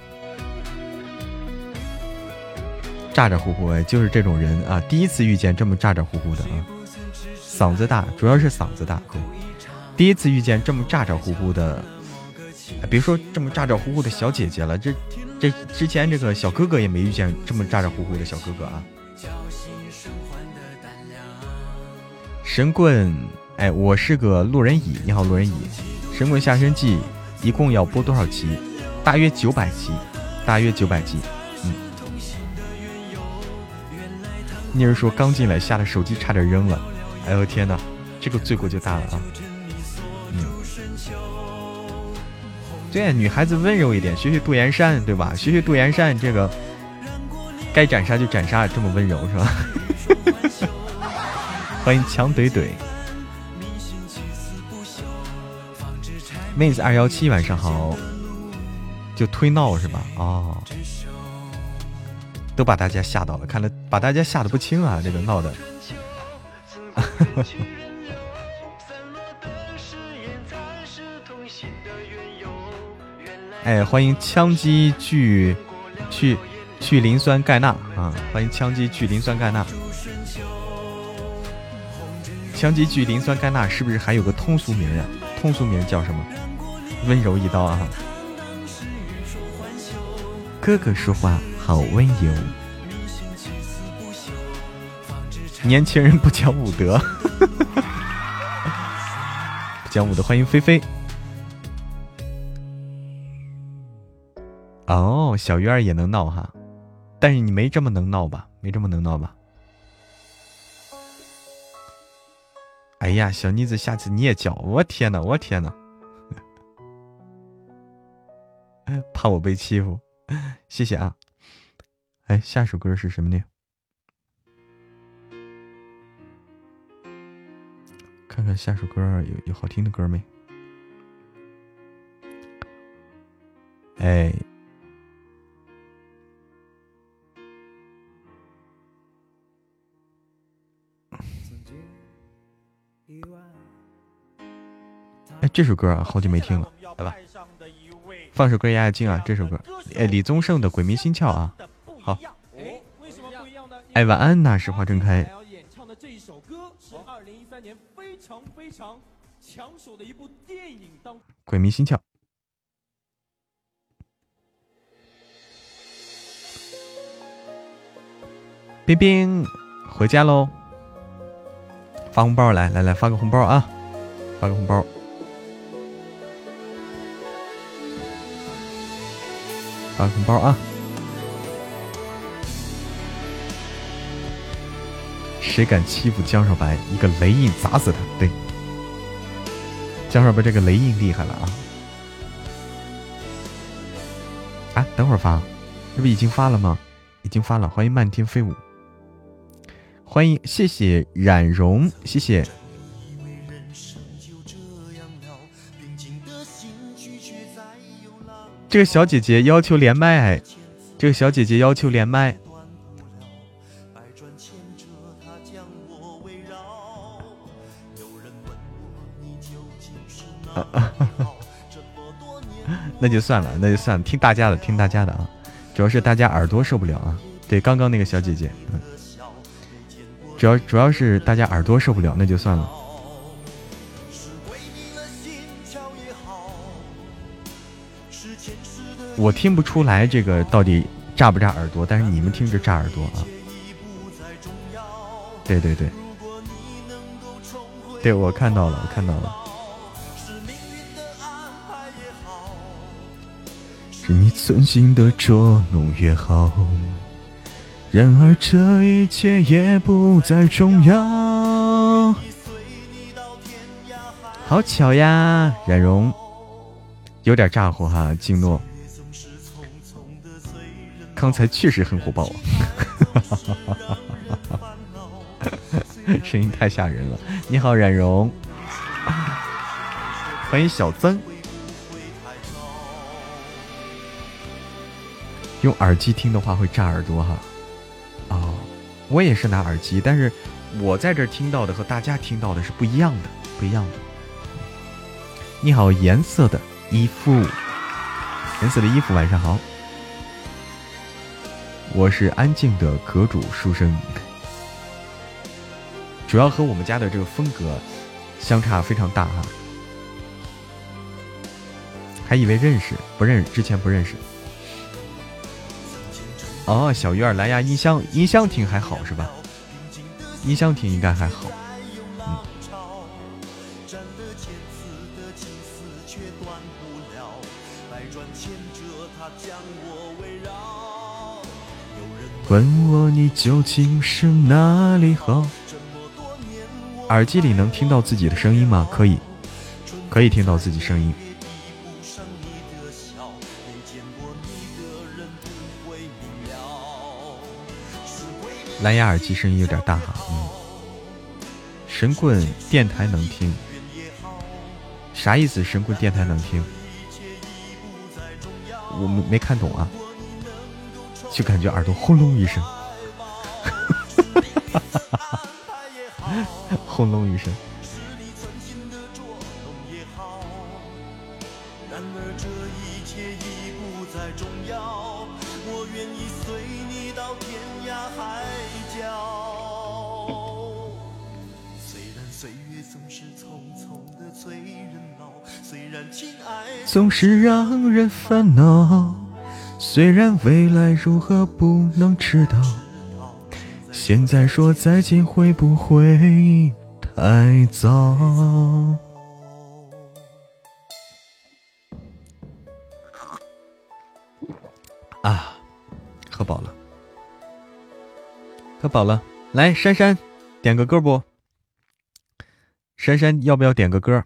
咋咋呼呼哎，就是这种人啊！第一次遇见这么咋咋呼呼的啊，嗓子大，主要是嗓子大。第一次遇见这么咋咋呼呼的，别说这么咋咋呼呼的小姐姐了，这这之前这个小哥哥也没遇见这么咋咋呼呼的小哥哥啊。神棍，哎，我是个路人乙，你好，路人乙。神棍下身记一共要播多少集？大约九百集，大约九百集。嗯妮儿说刚进来，吓得手机差点扔了。哎呦天哪，这个罪过就大了啊！对，女孩子温柔一点，学学杜岩山，对吧？学学杜岩山，这个该斩杀就斩杀，这么温柔是吧？欢迎强怼怼，妹子二幺七，晚上好。就推闹是吧？哦。都把大家吓到了，看来把大家吓得不轻啊！这个闹的。哎，欢迎枪击聚去去磷酸钙钠啊！欢迎枪击聚磷酸钙钠。枪击聚磷酸钙钠是不是还有个通俗名呀？通俗名叫什么？温柔一刀啊！哥哥说话。好温柔，年轻人不讲武德，不讲武德。欢迎菲菲。哦，小鱼儿也能闹哈，但是你没这么能闹吧？没这么能闹吧？哎呀，小妮子，下次你也叫我天呐，我天呐，怕我被欺负？谢谢啊。哎，下首歌是什么呢？看看下首歌有有好听的歌没？哎，这首歌啊，好久没听了，来吧，放首歌压压惊啊！这首歌，哎，李宗盛的《鬼迷心窍》啊。好，哎，晚安呐，实话正开。演唱的这一首歌是二零一三年非常非常抢手的一部电影当《鬼迷心窍》。冰冰回家喽，发红包来来来，发个红包啊，发个红包，发红包啊。谁敢欺负江少白？一个雷印砸死他！对，江少白这个雷印厉害了啊！啊，等会儿发，这不已经发了吗？已经发了。欢迎漫天飞舞，欢迎，谢谢冉荣，谢谢。这个小姐姐要求连麦，这个小姐姐要求连麦。那就算了，那就算了，听大家的，听大家的啊，主要是大家耳朵受不了啊。对，刚刚那个小姐姐，主要主要是大家耳朵受不了，那就算了。我听不出来这个到底炸不炸耳朵，但是你们听着炸耳朵啊。对对对，对我看到了，我看到了。是你存心的捉弄也好，然而这一切也不再重要。好巧呀，冉荣，有点咋呼哈，静诺，刚才确实很火爆啊。声音太吓人了！你好，冉荣，欢迎小曾。用耳机听的话会炸耳朵哈。哦，我也是拿耳机，但是我在这听到的和大家听到的是不一样的，不一样的。你好，颜色的衣服，颜色的衣服，晚上好。我是安静的阁主书生。主要和我们家的这个风格相差非常大哈，还以为认识，不认识，之前不认识。哦，小鱼儿蓝牙音箱，音箱听还好是吧？音箱听应该还好。问我你究竟是哪里好？耳机里能听到自己的声音吗？可以，可以听到自己声音。蓝牙耳机声音有点大哈。嗯。神棍电台能听？啥意思？神棍电台能听？我没没看懂啊，就感觉耳朵轰隆一声。轰隆一声。总是让人烦恼，虽然未来如何不能知道，现在说再见会不会？太早啊！喝饱了，喝饱了。来，珊珊，点个歌不？珊珊，要不要点个歌？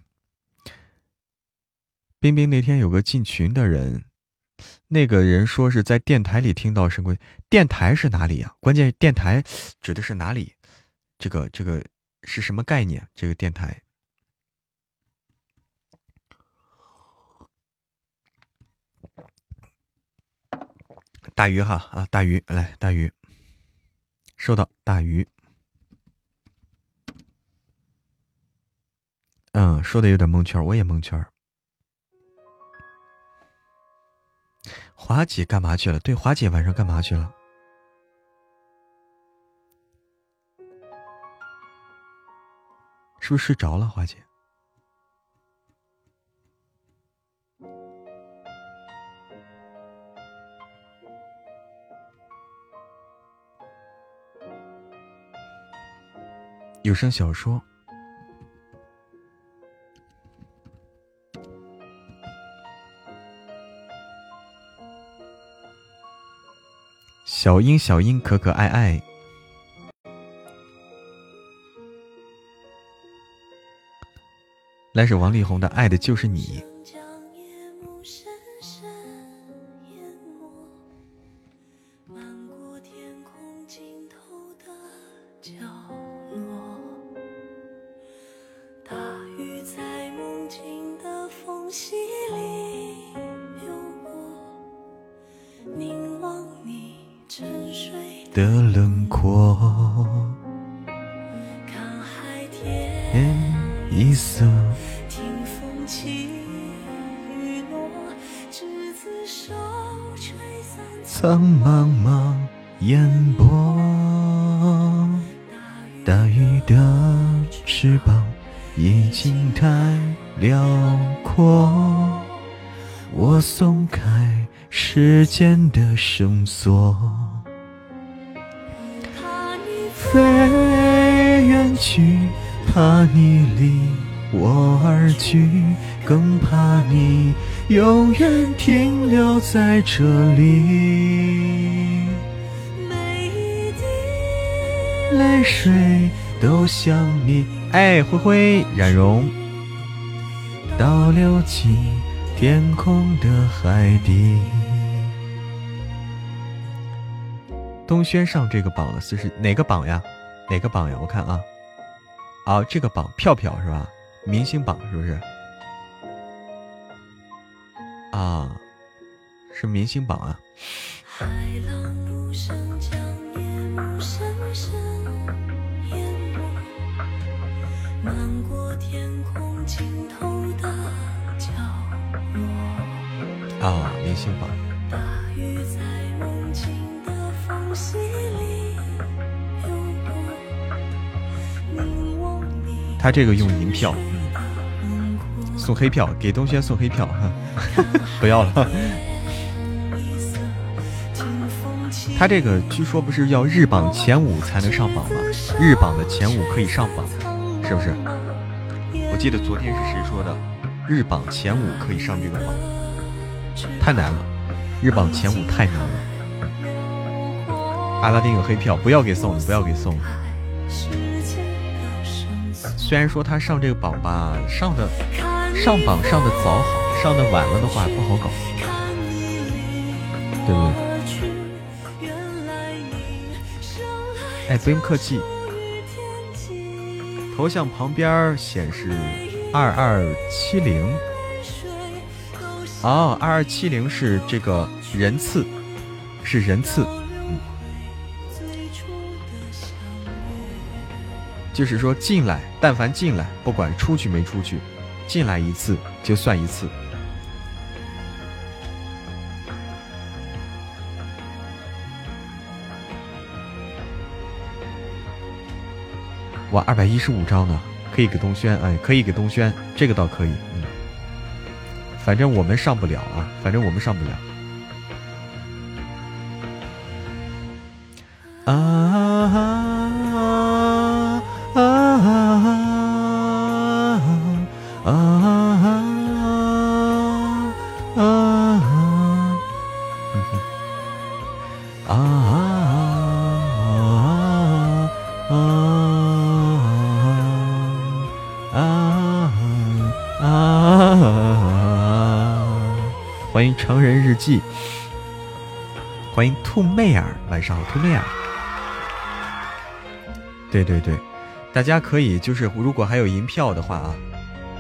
冰冰那天有个进群的人，那个人说是在电台里听到神龟。电台是哪里呀？关键电台指的是哪里？这个，这个。是什么概念？这个电台，大鱼哈啊，大鱼来，大鱼，收到，大鱼。嗯，说的有点蒙圈，我也蒙圈。华姐干嘛去了？对，华姐晚上干嘛去了？是不是睡着了，华姐？有声小说，小英，小英，可可爱爱。来首王力宏的《爱的就是你》。绳索，怕你飞远去，怕你离我而去，更怕你。永远停留在这里，每一滴泪水都像你。哎，灰灰冉荣，倒流进天空的海底。东轩上这个榜了，是是哪个榜呀？哪个榜呀？我看啊，啊，这个榜票票是吧？明星榜是不是？啊，是明星榜啊！啊，明星榜。他这个用银票。送黑票给东轩送黑票哈，不要了。他这个据说不是要日榜前五才能上榜吗？日榜的前五可以上榜，是不是？我记得昨天是谁说的？日榜前五可以上这个榜，太难了，日榜前五太难了。阿拉丁有黑票，不要给送了，不要给送了。虽然说他上这个榜吧，上的。上榜上的早好，上的晚了的话不好搞，对不对？哎，不用客气。头像旁边显示二二七零，哦，二二七零是这个人次，是人次，就是说进来，但凡进来，不管出去没出去。进来一次就算一次。哇，二百一十五张呢，可以给东轩，哎，可以给东轩，这个倒可以，嗯。反正我们上不了啊，反正我们上不了。兔妹儿，晚上好，兔妹儿。对对对，大家可以就是如果还有银票的话啊，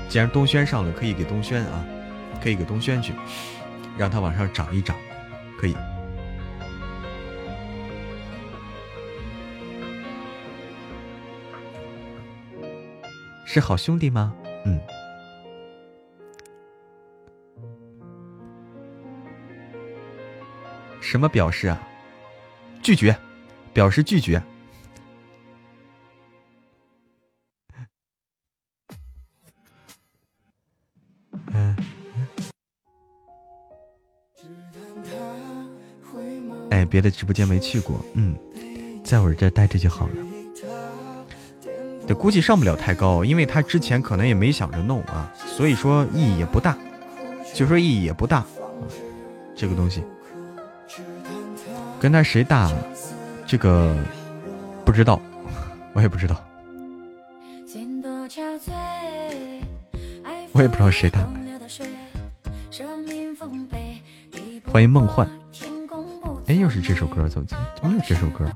既然东轩上了，可以给东轩啊，可以给东轩去，让他往上涨一涨，可以。是好兄弟吗？嗯。什么表示啊？拒绝，表示拒绝。嗯。哎，别的直播间没去过，嗯，在我这待着就好了。这估计上不了太高，因为他之前可能也没想着弄啊，所以说意义也不大，就说意义也不大，这个东西。跟他谁大？这个不知道，我也不知道，我也不知道谁大。欢迎梦幻，哎，又是这首歌，怎么怎么又是这首歌？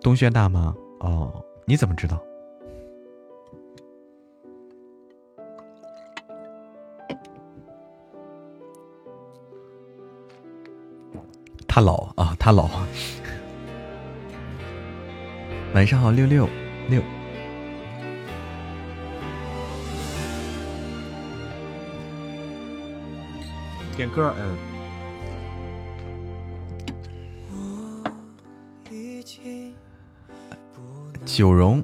东轩大吗？哦，你怎么知道？他老啊，他老。晚上好，六六六。点歌。嗯。九荣。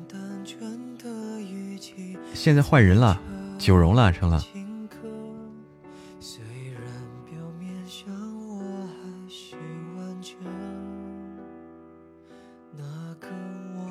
现在换人了，九荣了，成了。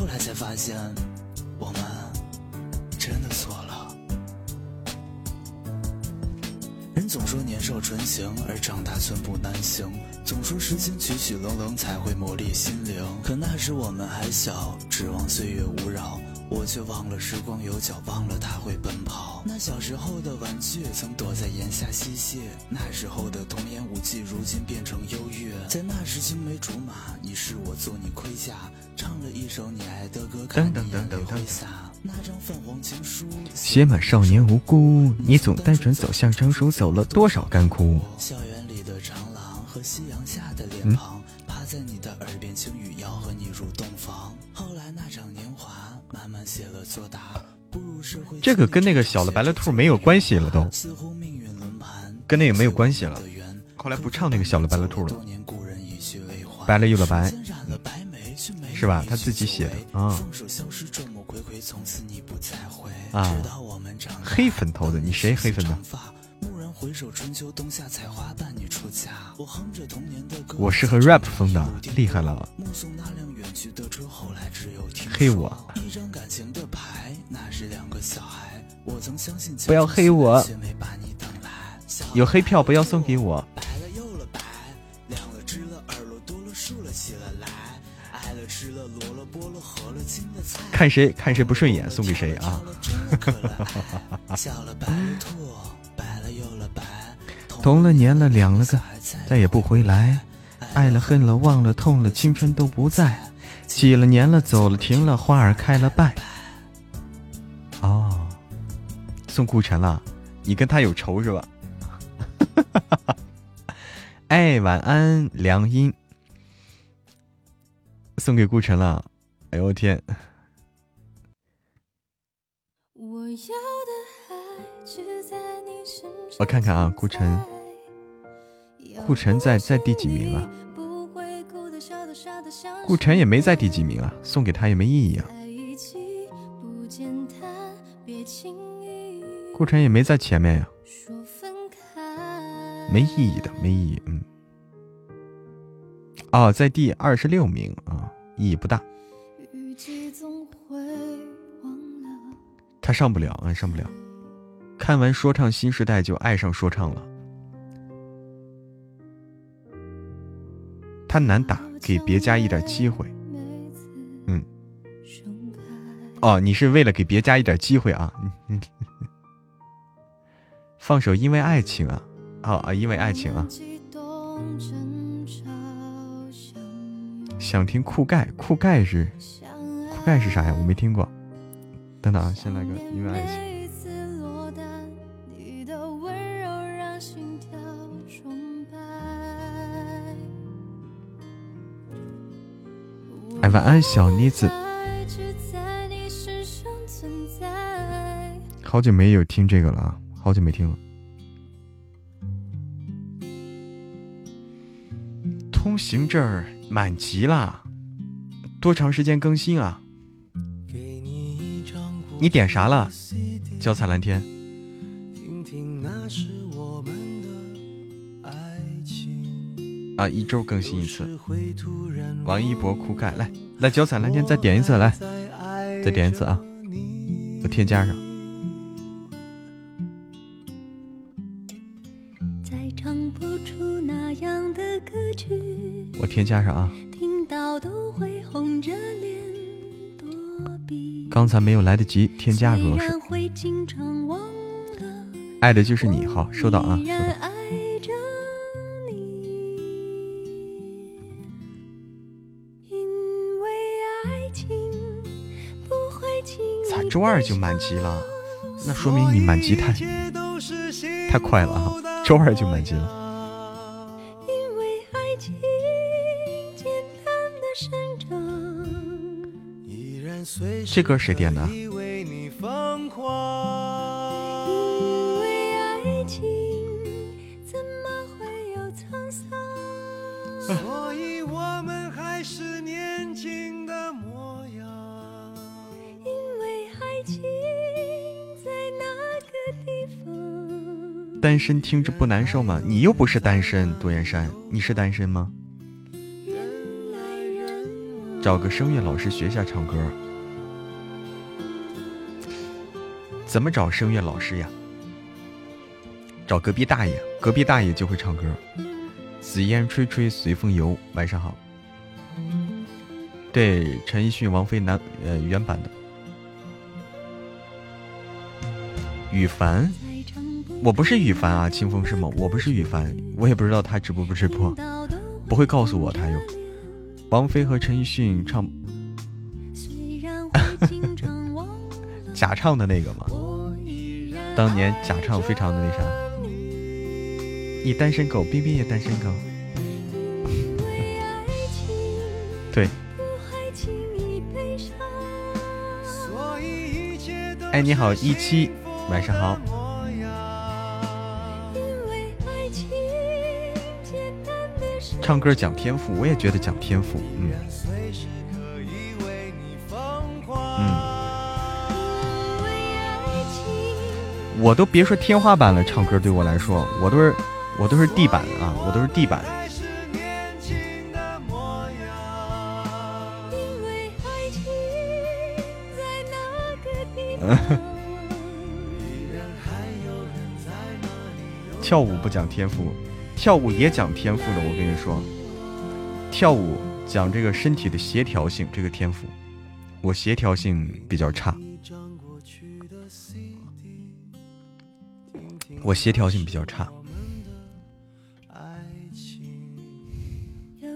后来才发现，我们真的错了。人总说年少纯情，而长大寸步难行。总说时间曲曲冷冷才会磨砺心灵，可那时我们还小，指望岁月无扰。我却忘了时光有脚，忘了他会奔跑。那小时候的玩具曾躲在檐下嬉戏，那时候的童言无忌，如今变成忧郁。在那时青梅竹马，你是我做你盔甲，唱了一首你爱的歌，看你眼挥洒。那张泛黄情书，写满少年无辜，你总单纯走向成熟，走了多少干枯。校园里的长廊和夕阳下的脸庞，趴在你的耳边轻语，要和你入洞房。后来那场年华。慢慢写了作答。步入社会这个跟那个小的白了兔没有关系了，都跟那个没有关系了。后来不唱那个小的白了兔了，白了又了白，是吧？他自己写的啊。啊，黑粉头的，你谁黑粉的？我是和 rap 风的，厉害了。黑我，不要黑我，有黑票不要送给我。看谁看谁不顺眼，送给谁啊！同了，年了，两了个，再也不回来。爱了，恨了，忘了，痛了，青春都不在。挤了，年了，走了，停了，花儿开了，败。哦，送顾晨了，你跟他有仇是吧？哎，晚安，良音。送给顾晨了。哎呦我天！我看看啊，顾晨，顾晨在在第几名啊？顾晨也没在第几名啊，送给他也没意义啊。顾晨也没在前面呀，没意义的，没意义。嗯，哦，在第二十六名啊，意义不大。他上不了啊，上不了。看完说唱新时代就爱上说唱了。他难打，给别家一点机会。嗯。哦，你是为了给别家一点机会啊？放手，因为爱情啊！哦啊，因为爱情啊！想听酷盖，酷盖是酷盖是啥呀？我没听过。等等啊，先来个因为爱情。哎，晚安，小妮子。好久没有听这个了，好久没听了。通行证满级了，多长时间更新啊？你点啥了？脚踩蓝天。啊，一周更新一次。王一博酷盖，来来，脚踩蓝天再点一次，来，再点一次啊！我添加上。我添加上啊！刚才没有来得及添加，如果是爱的就是你，好收到啊，收到。咋周二就满级了？那说明你满级太太快了啊！周二就满级了。这歌谁点的？单身听着不难受吗？你又不是单身，杜岩山，你是单身吗？找个声乐老师学下唱歌。怎么找声乐老师呀？找隔壁大爷，隔壁大爷就会唱歌。紫烟吹吹随风游，晚上好。对，陈奕迅、王菲男呃原版的。羽凡。我不是羽凡啊，清风是梦。我不是羽凡，我也不知道他直播不直播，不会告诉我他有。王菲和陈奕迅唱 假唱的那个吗？当年假唱非常的那啥。你单身狗，冰冰也单身狗。对。哎，你好，一七，晚上好。唱歌讲天赋，我也觉得讲天赋，嗯，嗯，我都别说天花板了，唱歌对我来说，我都是我都是地板啊，我都是地板。跳舞不讲天赋。跳舞也讲天赋的，我跟你说，跳舞讲这个身体的协调性，这个天赋，我协调性比较差，我协调性比较差。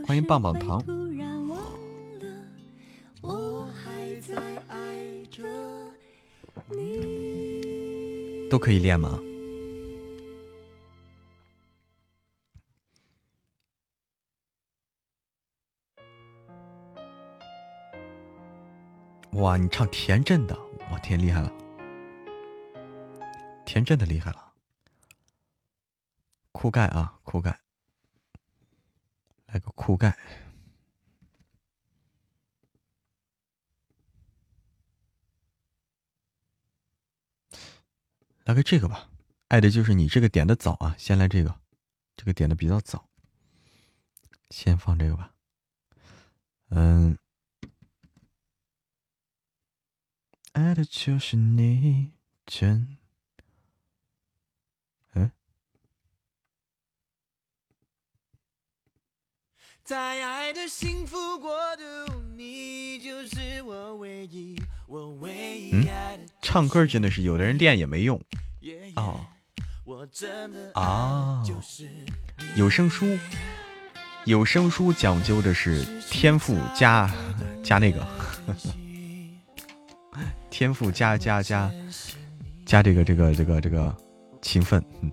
欢迎棒棒糖，都可以练吗？哇，你唱田震的，哇天，厉害了！田震的厉害了，酷盖啊，酷盖，来个酷盖，来个这个吧，爱的就是你，这个点的早啊，先来这个，这个点的比较早，先放这个吧，嗯。爱的就是你，真。嗯。在爱的幸福国度，你就是我唯一，我唯一爱的。唱歌真的是有的人练也没用。哦。啊。有声书，有声书讲究的是天赋加加那个。天赋加加加加这个这个这个这个勤奋，嗯。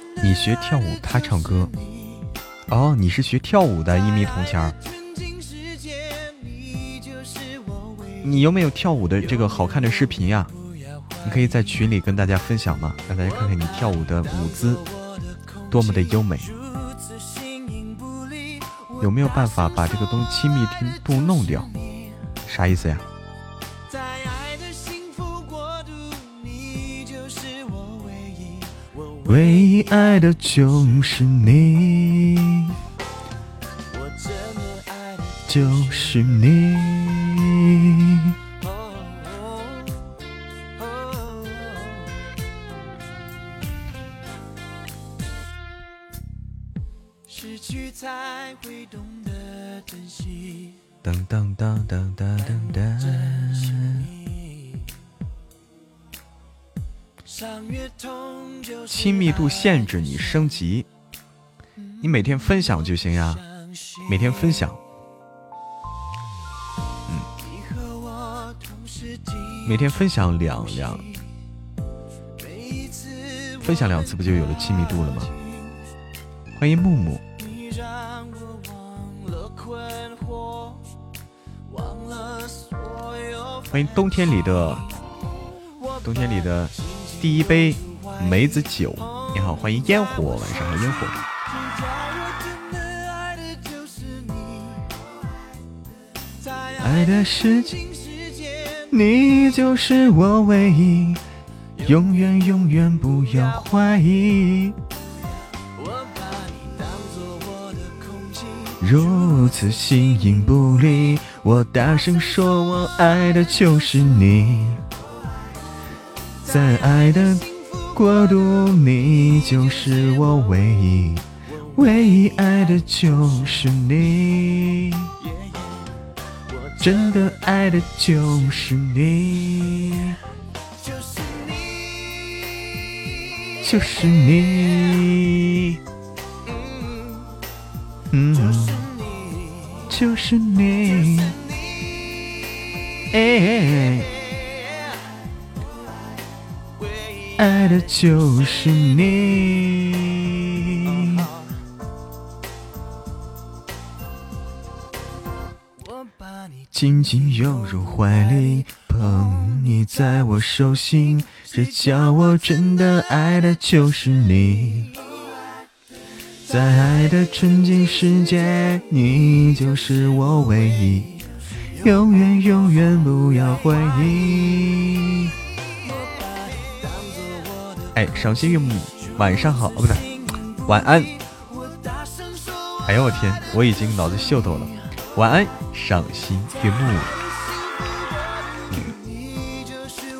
你学跳舞，他唱歌。哦，你是学跳舞的，一米铜钱儿。你有没有跳舞的这个好看的视频呀？你可以在群里跟大家分享吗？让大家看看你跳舞的舞姿多么的优美。有没有办法把这个东亲密度弄掉？啥意思呀？唯一爱的就是你。我真的爱的就是你。噔噔噔噔噔噔噔。亲密度限制你升级，你每天分享就行呀，每天分享，嗯，每天分享两两，分享两次不就有了亲密度了吗？欢迎木木，欢迎冬天里的，冬天里的。第一杯梅子酒，你好，欢迎烟火，晚上好，烟火。爱的世界，你就是我唯一，永远永远不要怀疑。如此形影不离，我大声说，我爱的就是你。在爱的国度，你就是我唯一，唯一爱的就是你，真的爱的就是你，就是你，嗯，就是你，哎。爱的就是你，我把你紧紧拥入怀里，捧你在我手心，这叫我真的爱的就是你。在爱的纯净世界，你就是我唯一，永远永远不要怀疑。哎，赏心悦目，晚上好哦，不对，晚安。哎呦我天，我已经脑子秀逗了。晚安，赏心悦目，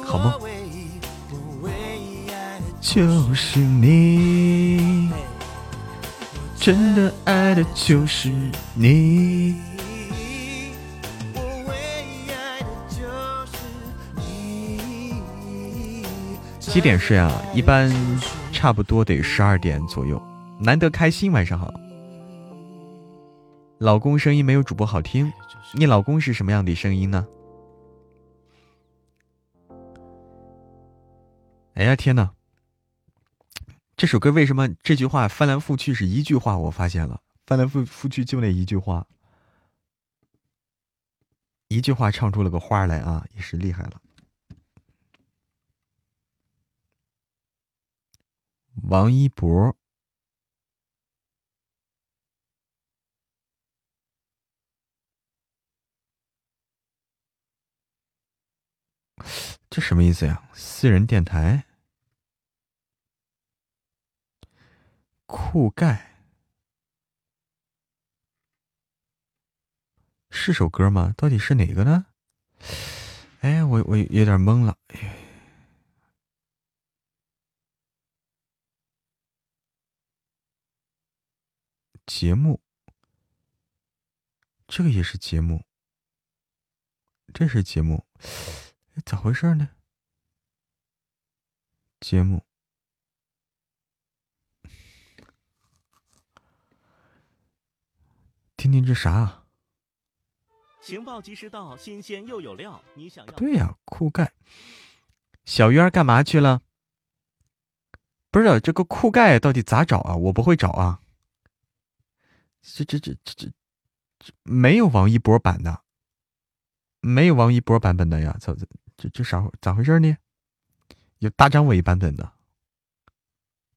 好梦。就是你，真的爱的就是你。几点睡啊？一般差不多得十二点左右。难得开心，晚上好。老公声音没有主播好听，你老公是什么样的声音呢？哎呀天哪！这首歌为什么这句话翻来覆去是一句话？我发现了，翻来覆覆去就那一句话，一句话唱出了个花来啊，也是厉害了。王一博，这什么意思呀？私人电台，酷盖是首歌吗？到底是哪个呢？哎，我我有点懵了。哎节目，这个也是节目，这是节目，咋回事呢？节目，听听这啥？情报及时到，新鲜又有料。你想要？对呀，酷盖，小鱼儿干嘛去了？不是这个酷盖到底咋找啊？我不会找啊。这这这这这没有王一博版的，没有王一博版本的呀？这这这这啥咋回事呢？有大张伟版本的，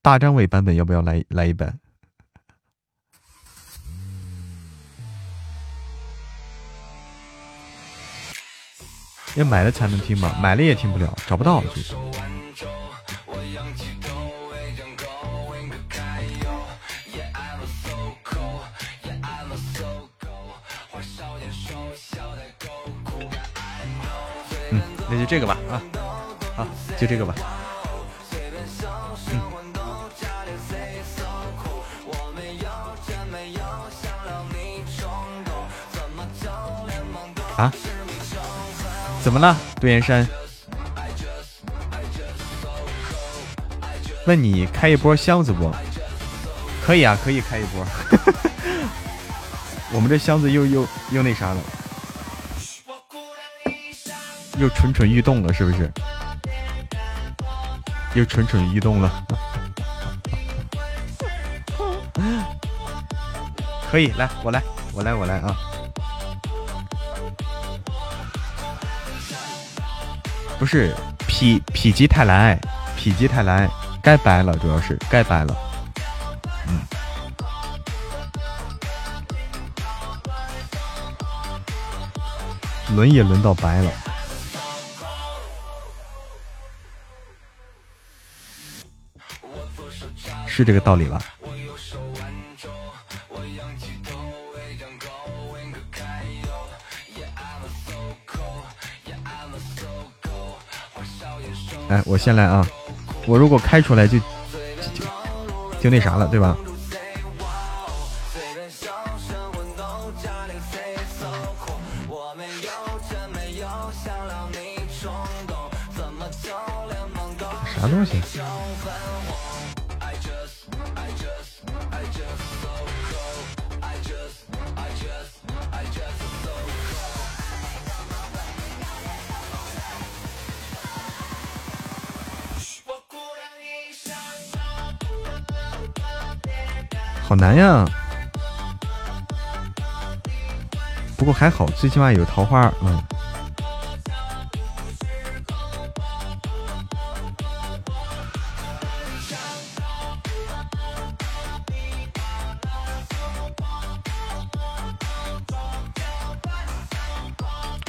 大张伟版本要不要来来一本？要买了才能听吗？买了也听不了，找不到就是。那就这个吧啊，好，就这个吧。嗯。啊？怎么了，杜岩山？问你开一波箱子不？可以啊，可以开一波。我们这箱子又又又那啥了，又蠢蠢欲动了，是不是？又蠢蠢欲动了。可以，来，我来，我来，我来啊！不是，否否极泰来，否极泰来。该掰了，主要是该掰了，嗯，轮也轮到白了，是这个道理吧？哎，我先来啊！我如果开出来就就就那啥了，对吧？啥东西？好难呀，不过还好，最起码有桃花，嗯。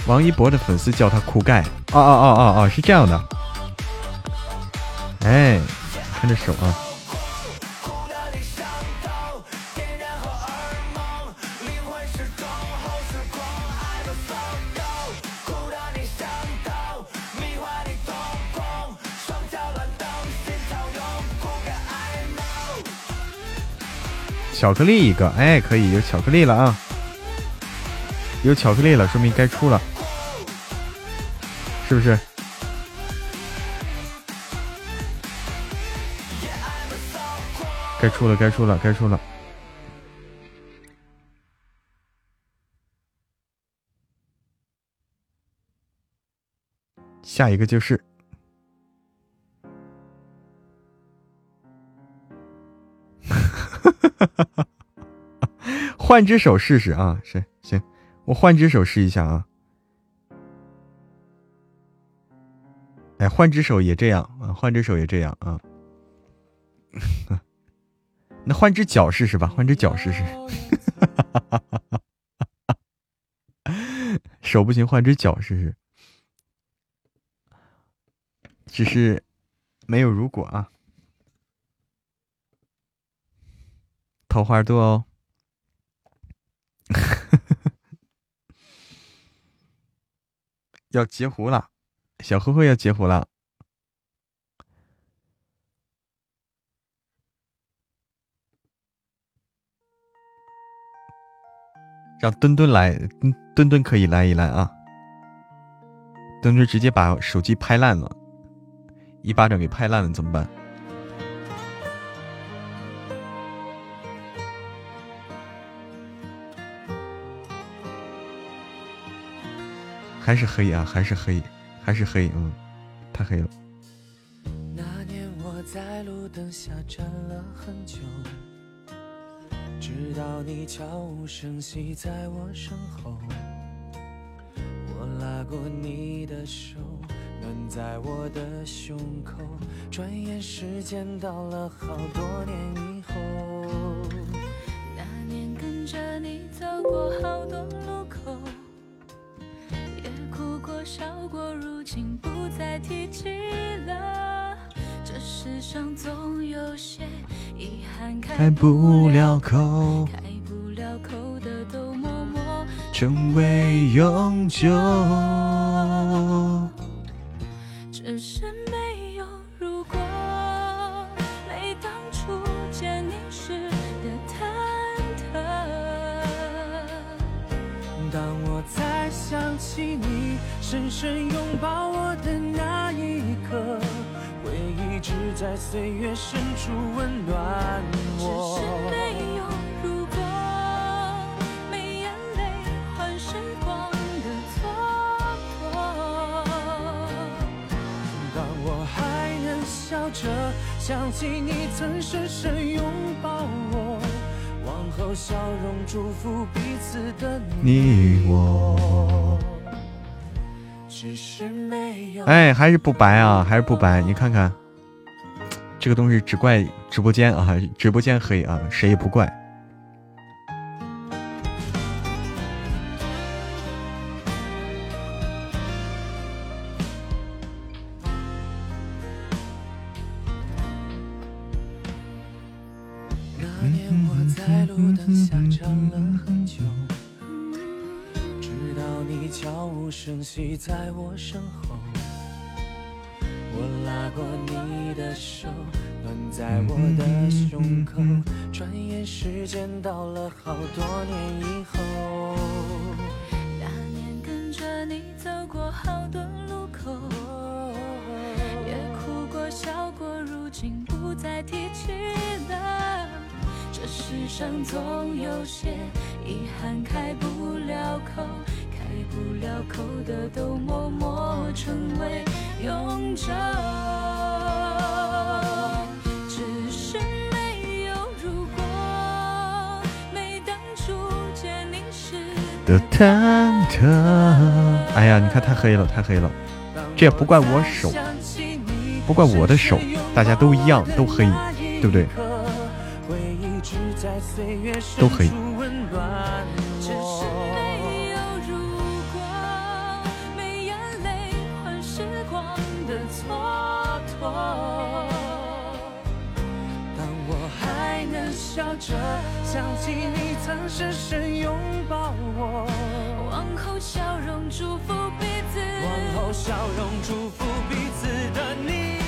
王一博的粉丝叫他酷盖，哦哦哦哦哦，是这样的。哎，看这手啊。巧克力一个，哎，可以有巧克力了啊！有巧克力了，说明该出了，是不是？该出了，该出了，该出了。下一个就是。换只手试试啊！是行，我换只手试一下啊。哎，换只手也这样啊，换只手也这样啊。那换只脚试试吧，换只脚试试。手不行，换只脚试试。只是没有如果啊。桃花多哦。要截胡了，小灰灰要截胡了，让墩墩来，墩墩可以来一来啊！墩墩直接把手机拍烂了，一巴掌给拍烂了，怎么办？还是黑啊，还是黑，还是黑，嗯，太黑了。那年我在路灯下站了很久，直到你悄无声息在我身后，我拉过你的手，暖在我的胸口。转眼时间到了好多年以后，那年跟着你走过再提起了。这世上总有些遗憾开不了口，开不了口的都默默成为永久。还是不白啊，还是不白。你看看，这个东西只怪直播间啊，直播间黑啊，谁也不怪。在我身后，我拉过你的手，暖在我的胸口。转眼时间到了好多年以后，那年跟着你走过好多路口，也哭过笑过，如今不再提起了。这世上总有些遗憾开不了口。开不了口的都默默成为永久。只是没有如果，没当初见你时的忐忑。哎呀，你看太黑了，太黑了，这也不怪我手，不怪我的手，大家都一样，都黑，对不对？都黑。想起你曾深深拥抱我，往后笑容祝福彼此，往后笑容祝福彼此的你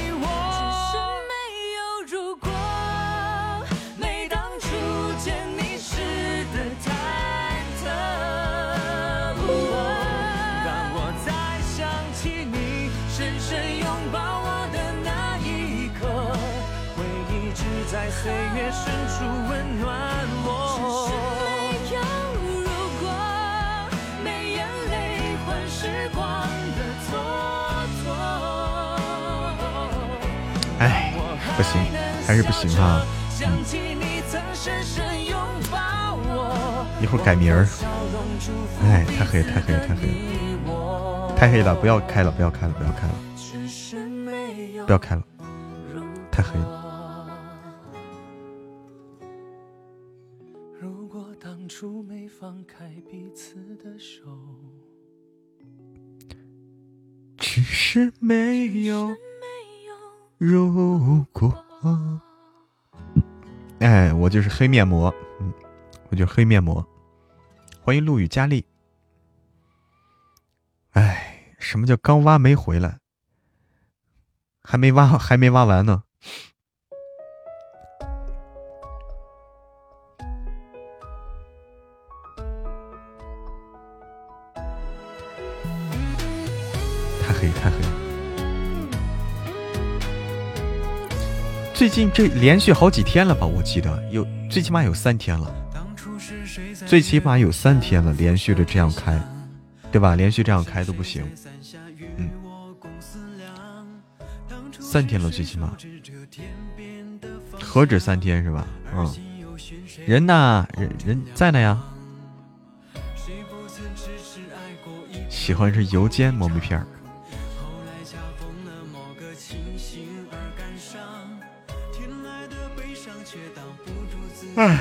岁月深处温暖。不行，还是不行哈。一会儿改名儿。哎，太黑，太黑，太黑，太黑了！不要开了，不要开了，不要开了，不要开了，太黑了。只是没有。如果，哎，我就是黑面膜，嗯，我就是黑面膜。欢迎陆羽佳丽。哎，什么叫刚挖没回来？还没挖，还没挖完呢。最近这连续好几天了吧？我记得有最起码有三天了，最起码有三天了，连续的这样开，对吧？连续这样开都不行，嗯，三天了，最起码何止三天是吧？嗯，人呢？人人在呢呀？喜欢是油煎磨米片儿。唉，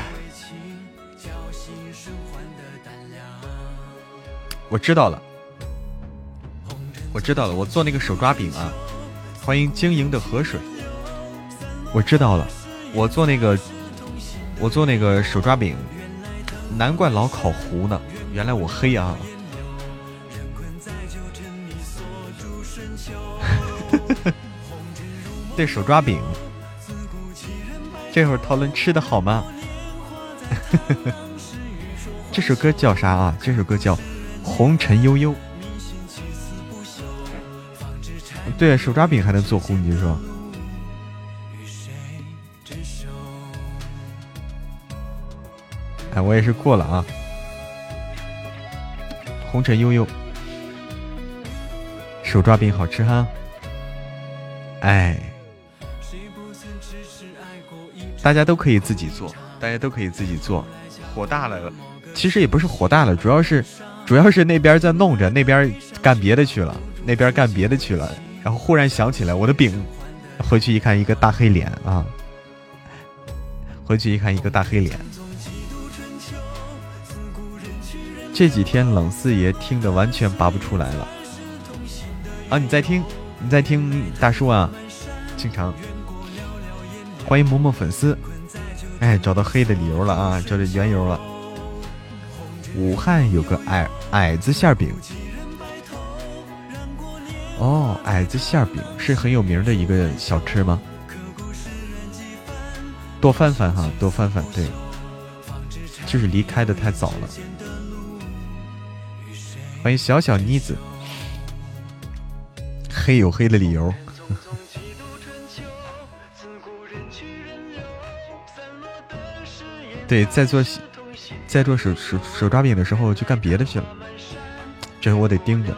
我知道了，我知道了，我做那个手抓饼啊！欢迎晶莹的河水。我知道了，我做那个，我做那个手抓饼，难怪老烤糊呢，原来我黑啊！对手抓饼，这会儿讨论吃的好吗？这首歌叫啥啊？这首歌叫《红尘悠悠》。对，手抓饼还能做糊，你就说。哎，我也是过了啊。红尘悠悠，手抓饼好吃哈。哎，大家都可以自己做，大家都可以自己做。火大了，其实也不是火大了，主要是，主要是那边在弄着，那边干别的去了，那边干别的去了，然后忽然想起来我的饼，回去一看一个大黑脸啊，回去一看一个大黑脸。这几天冷四爷听的完全拔不出来了啊！你在听，你在听大叔啊，经常欢迎嬷嬷粉丝，哎，找到黑的理由了啊，找到缘由了。武汉有个矮矮子馅饼，哦，矮子馅饼是很有名的一个小吃吗？多翻翻哈，多翻翻，对，就是离开的太早了。欢迎小小妮子，黑有黑的理由。对，在做在做手手手抓饼的时候就干别的去了，这回我得盯着。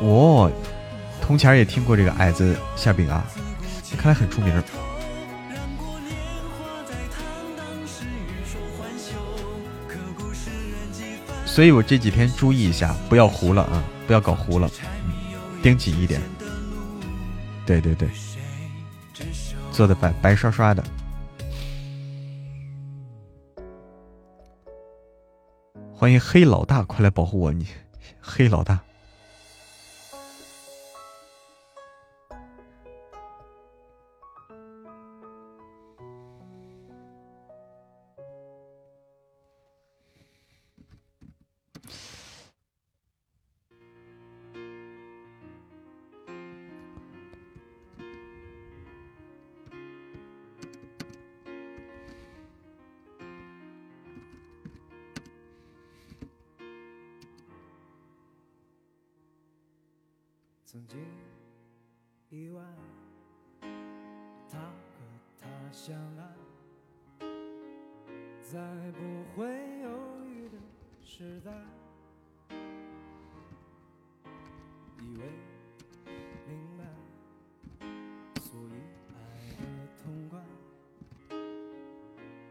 哦，铜钱也听过这个矮子馅饼啊，看来很出名。所以我这几天注意一下，不要糊了啊，不要搞糊了，盯紧一点。对对对，做的白白刷刷的。欢迎黑老大，快来保护我！你黑老大。相爱在不会犹豫的时代。以为明白。所以爱的痛快。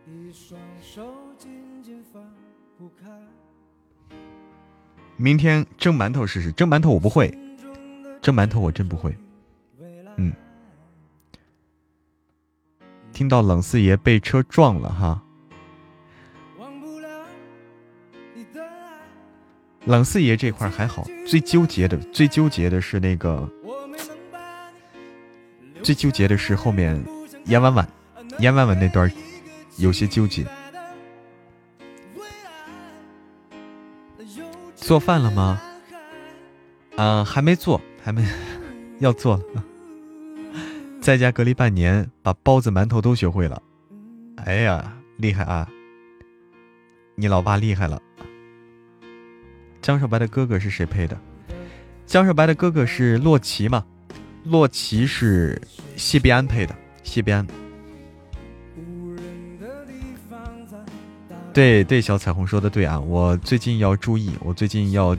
一双手紧紧放不开。明天蒸馒头试试，蒸馒头我不会，蒸馒头我真不会。听到冷四爷被车撞了哈。冷四爷这块还好，最纠结的最纠结的是那个，最纠结的是后面严婉婉，严婉婉那段有些纠结。做饭了吗？啊，还没做，还没 要做了。在家隔离半年，把包子、馒头都学会了。哎呀，厉害啊！你老爸厉害了。江少白的哥哥是谁配的？江少白的哥哥是洛奇嘛？洛奇是谢必安配的，谢必安。对对，小彩虹说的对啊，我最近要注意，我最近要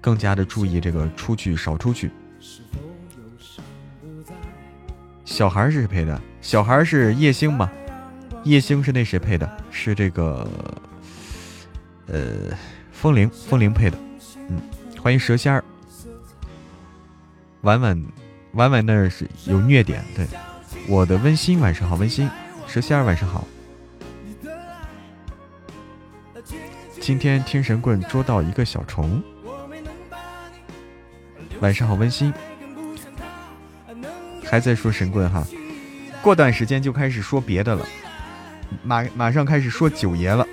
更加的注意这个出去少出去。小孩是谁配的？小孩是叶星吗？叶星是那谁配的？是这个呃风铃风铃配的。嗯，欢迎蛇仙儿。婉婉婉婉那是有虐点，对我的温馨晚上好，温馨蛇仙儿晚上好。今天听神棍捉到一个小虫，晚上好温馨。还在说神棍哈，过段时间就开始说别的了，马马上开始说九爷了。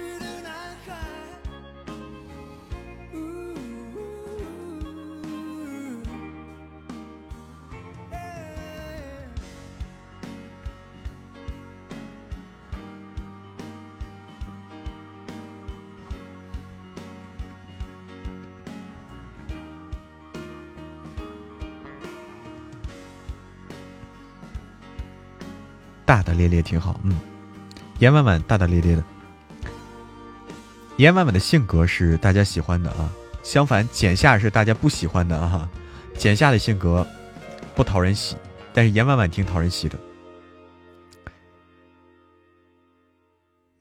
大大咧咧挺好。嗯，严婉婉大大咧咧的。严婉婉的性格是大家喜欢的啊，相反简夏是大家不喜欢的啊。简夏的性格不讨人喜，但是严婉婉挺讨人喜的。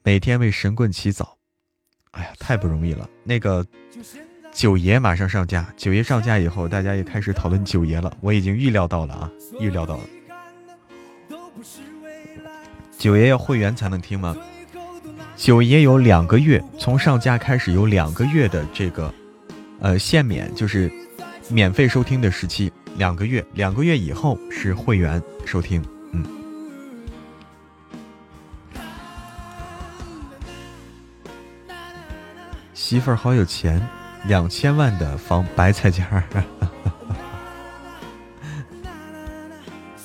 每天为神棍起早，哎呀，太不容易了。那个九爷马上上架，九爷上架以后，大家也开始讨论九爷了。我已经预料到了啊，预料到了。九爷要会员才能听吗？九爷有两个月，从上架开始有两个月的这个，呃，限免就是免费收听的时期，两个月，两个月以后是会员收听。嗯，媳妇儿好有钱，两千万的房白菜价，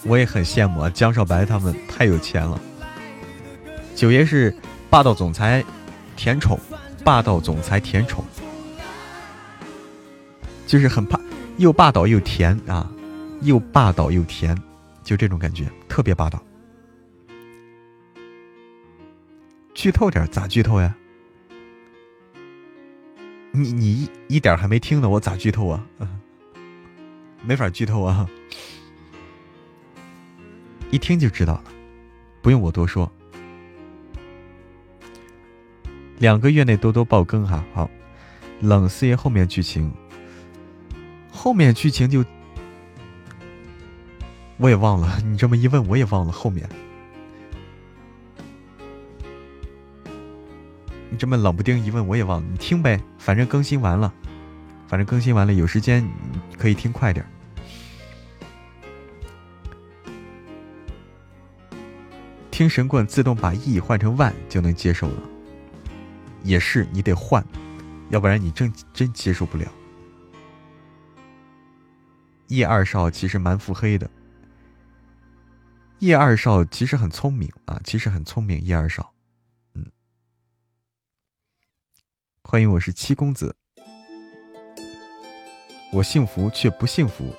我也很羡慕啊，江少白他们太有钱了。九爷是。霸道总裁，甜宠，霸道总裁甜宠，就是很怕，又霸道又甜啊，又霸道又甜，就这种感觉，特别霸道。剧透点咋剧透呀？你你一一点还没听呢，我咋剧透啊？没法剧透啊，一听就知道了，不用我多说。两个月内多多爆更哈，好，冷四爷后面剧情，后面剧情就我也忘了，你这么一问我也忘了后面，你这么冷不丁一问我也忘了，你听呗，反正更新完了，反正更新完了，有时间可以听快点，听神棍自动把 E 换成万就能接受了。也是你得换，要不然你真真接受不了。叶二少其实蛮腹黑的，叶二少其实很聪明啊，其实很聪明。叶二少，嗯，欢迎，我是七公子，我幸福却不幸福。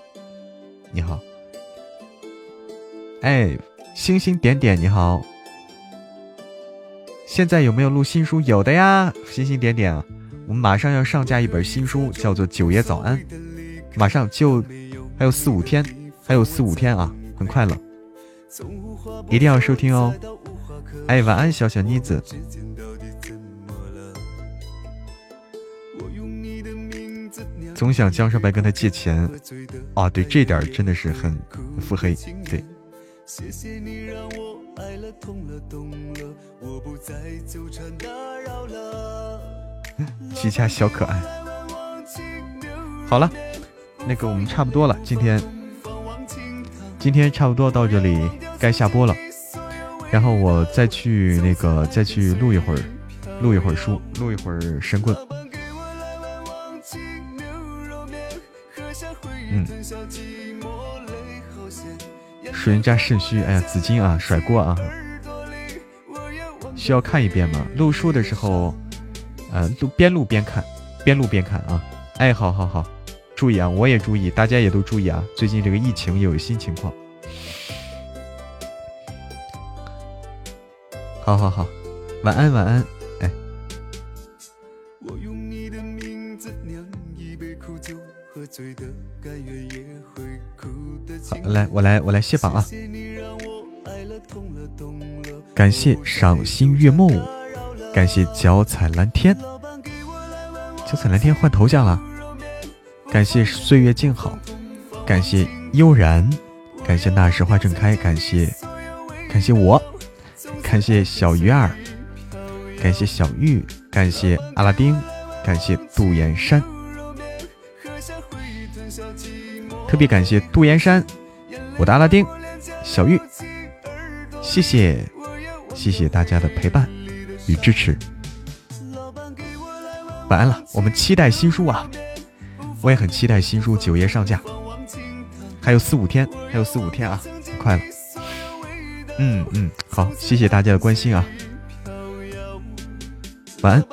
你好，哎，星星点点，你好。现在有没有录新书？有的呀，星星点点啊！我们马上要上架一本新书，叫做《九爷早安》，马上就还有四五天，还有四五天啊，很快了，一定要收听哦！哎，晚安，小小妮子。总想江少白跟他借钱，啊，对，这点真的是很腹黑，对。谢谢你让我爱了痛了懂了我不再纠缠打扰了齐家小可爱。好了那个我们差不多了今天今天差不多到这里该下播了。然后我再去那个再去录一会儿录一会儿书录一会儿神棍。嗯。主人家肾虚，哎呀，紫金啊，甩锅啊！需要看一遍吗？录书的时候，呃，录边录边看，边录边看啊！哎，好好好，注意啊，我也注意，大家也都注意啊！最近这个疫情又有新情况。好好好，晚安晚安，哎。好，来，我来，我来卸榜啊！感谢赏心悦目，感谢脚踩蓝天，脚踩蓝天换头像了。感谢岁月静好，感谢悠然，感谢那时花正开，感谢感谢我，感谢小鱼儿，感谢小玉，感谢阿拉丁，感谢杜岩山。特别感谢杜岩山，我的阿拉丁，小玉，谢谢，谢谢大家的陪伴与支持。晚安了，我们期待新书啊！我也很期待新书九月上架，还有四五天，还有四五天啊，很快了。嗯嗯，好，谢谢大家的关心啊，晚安。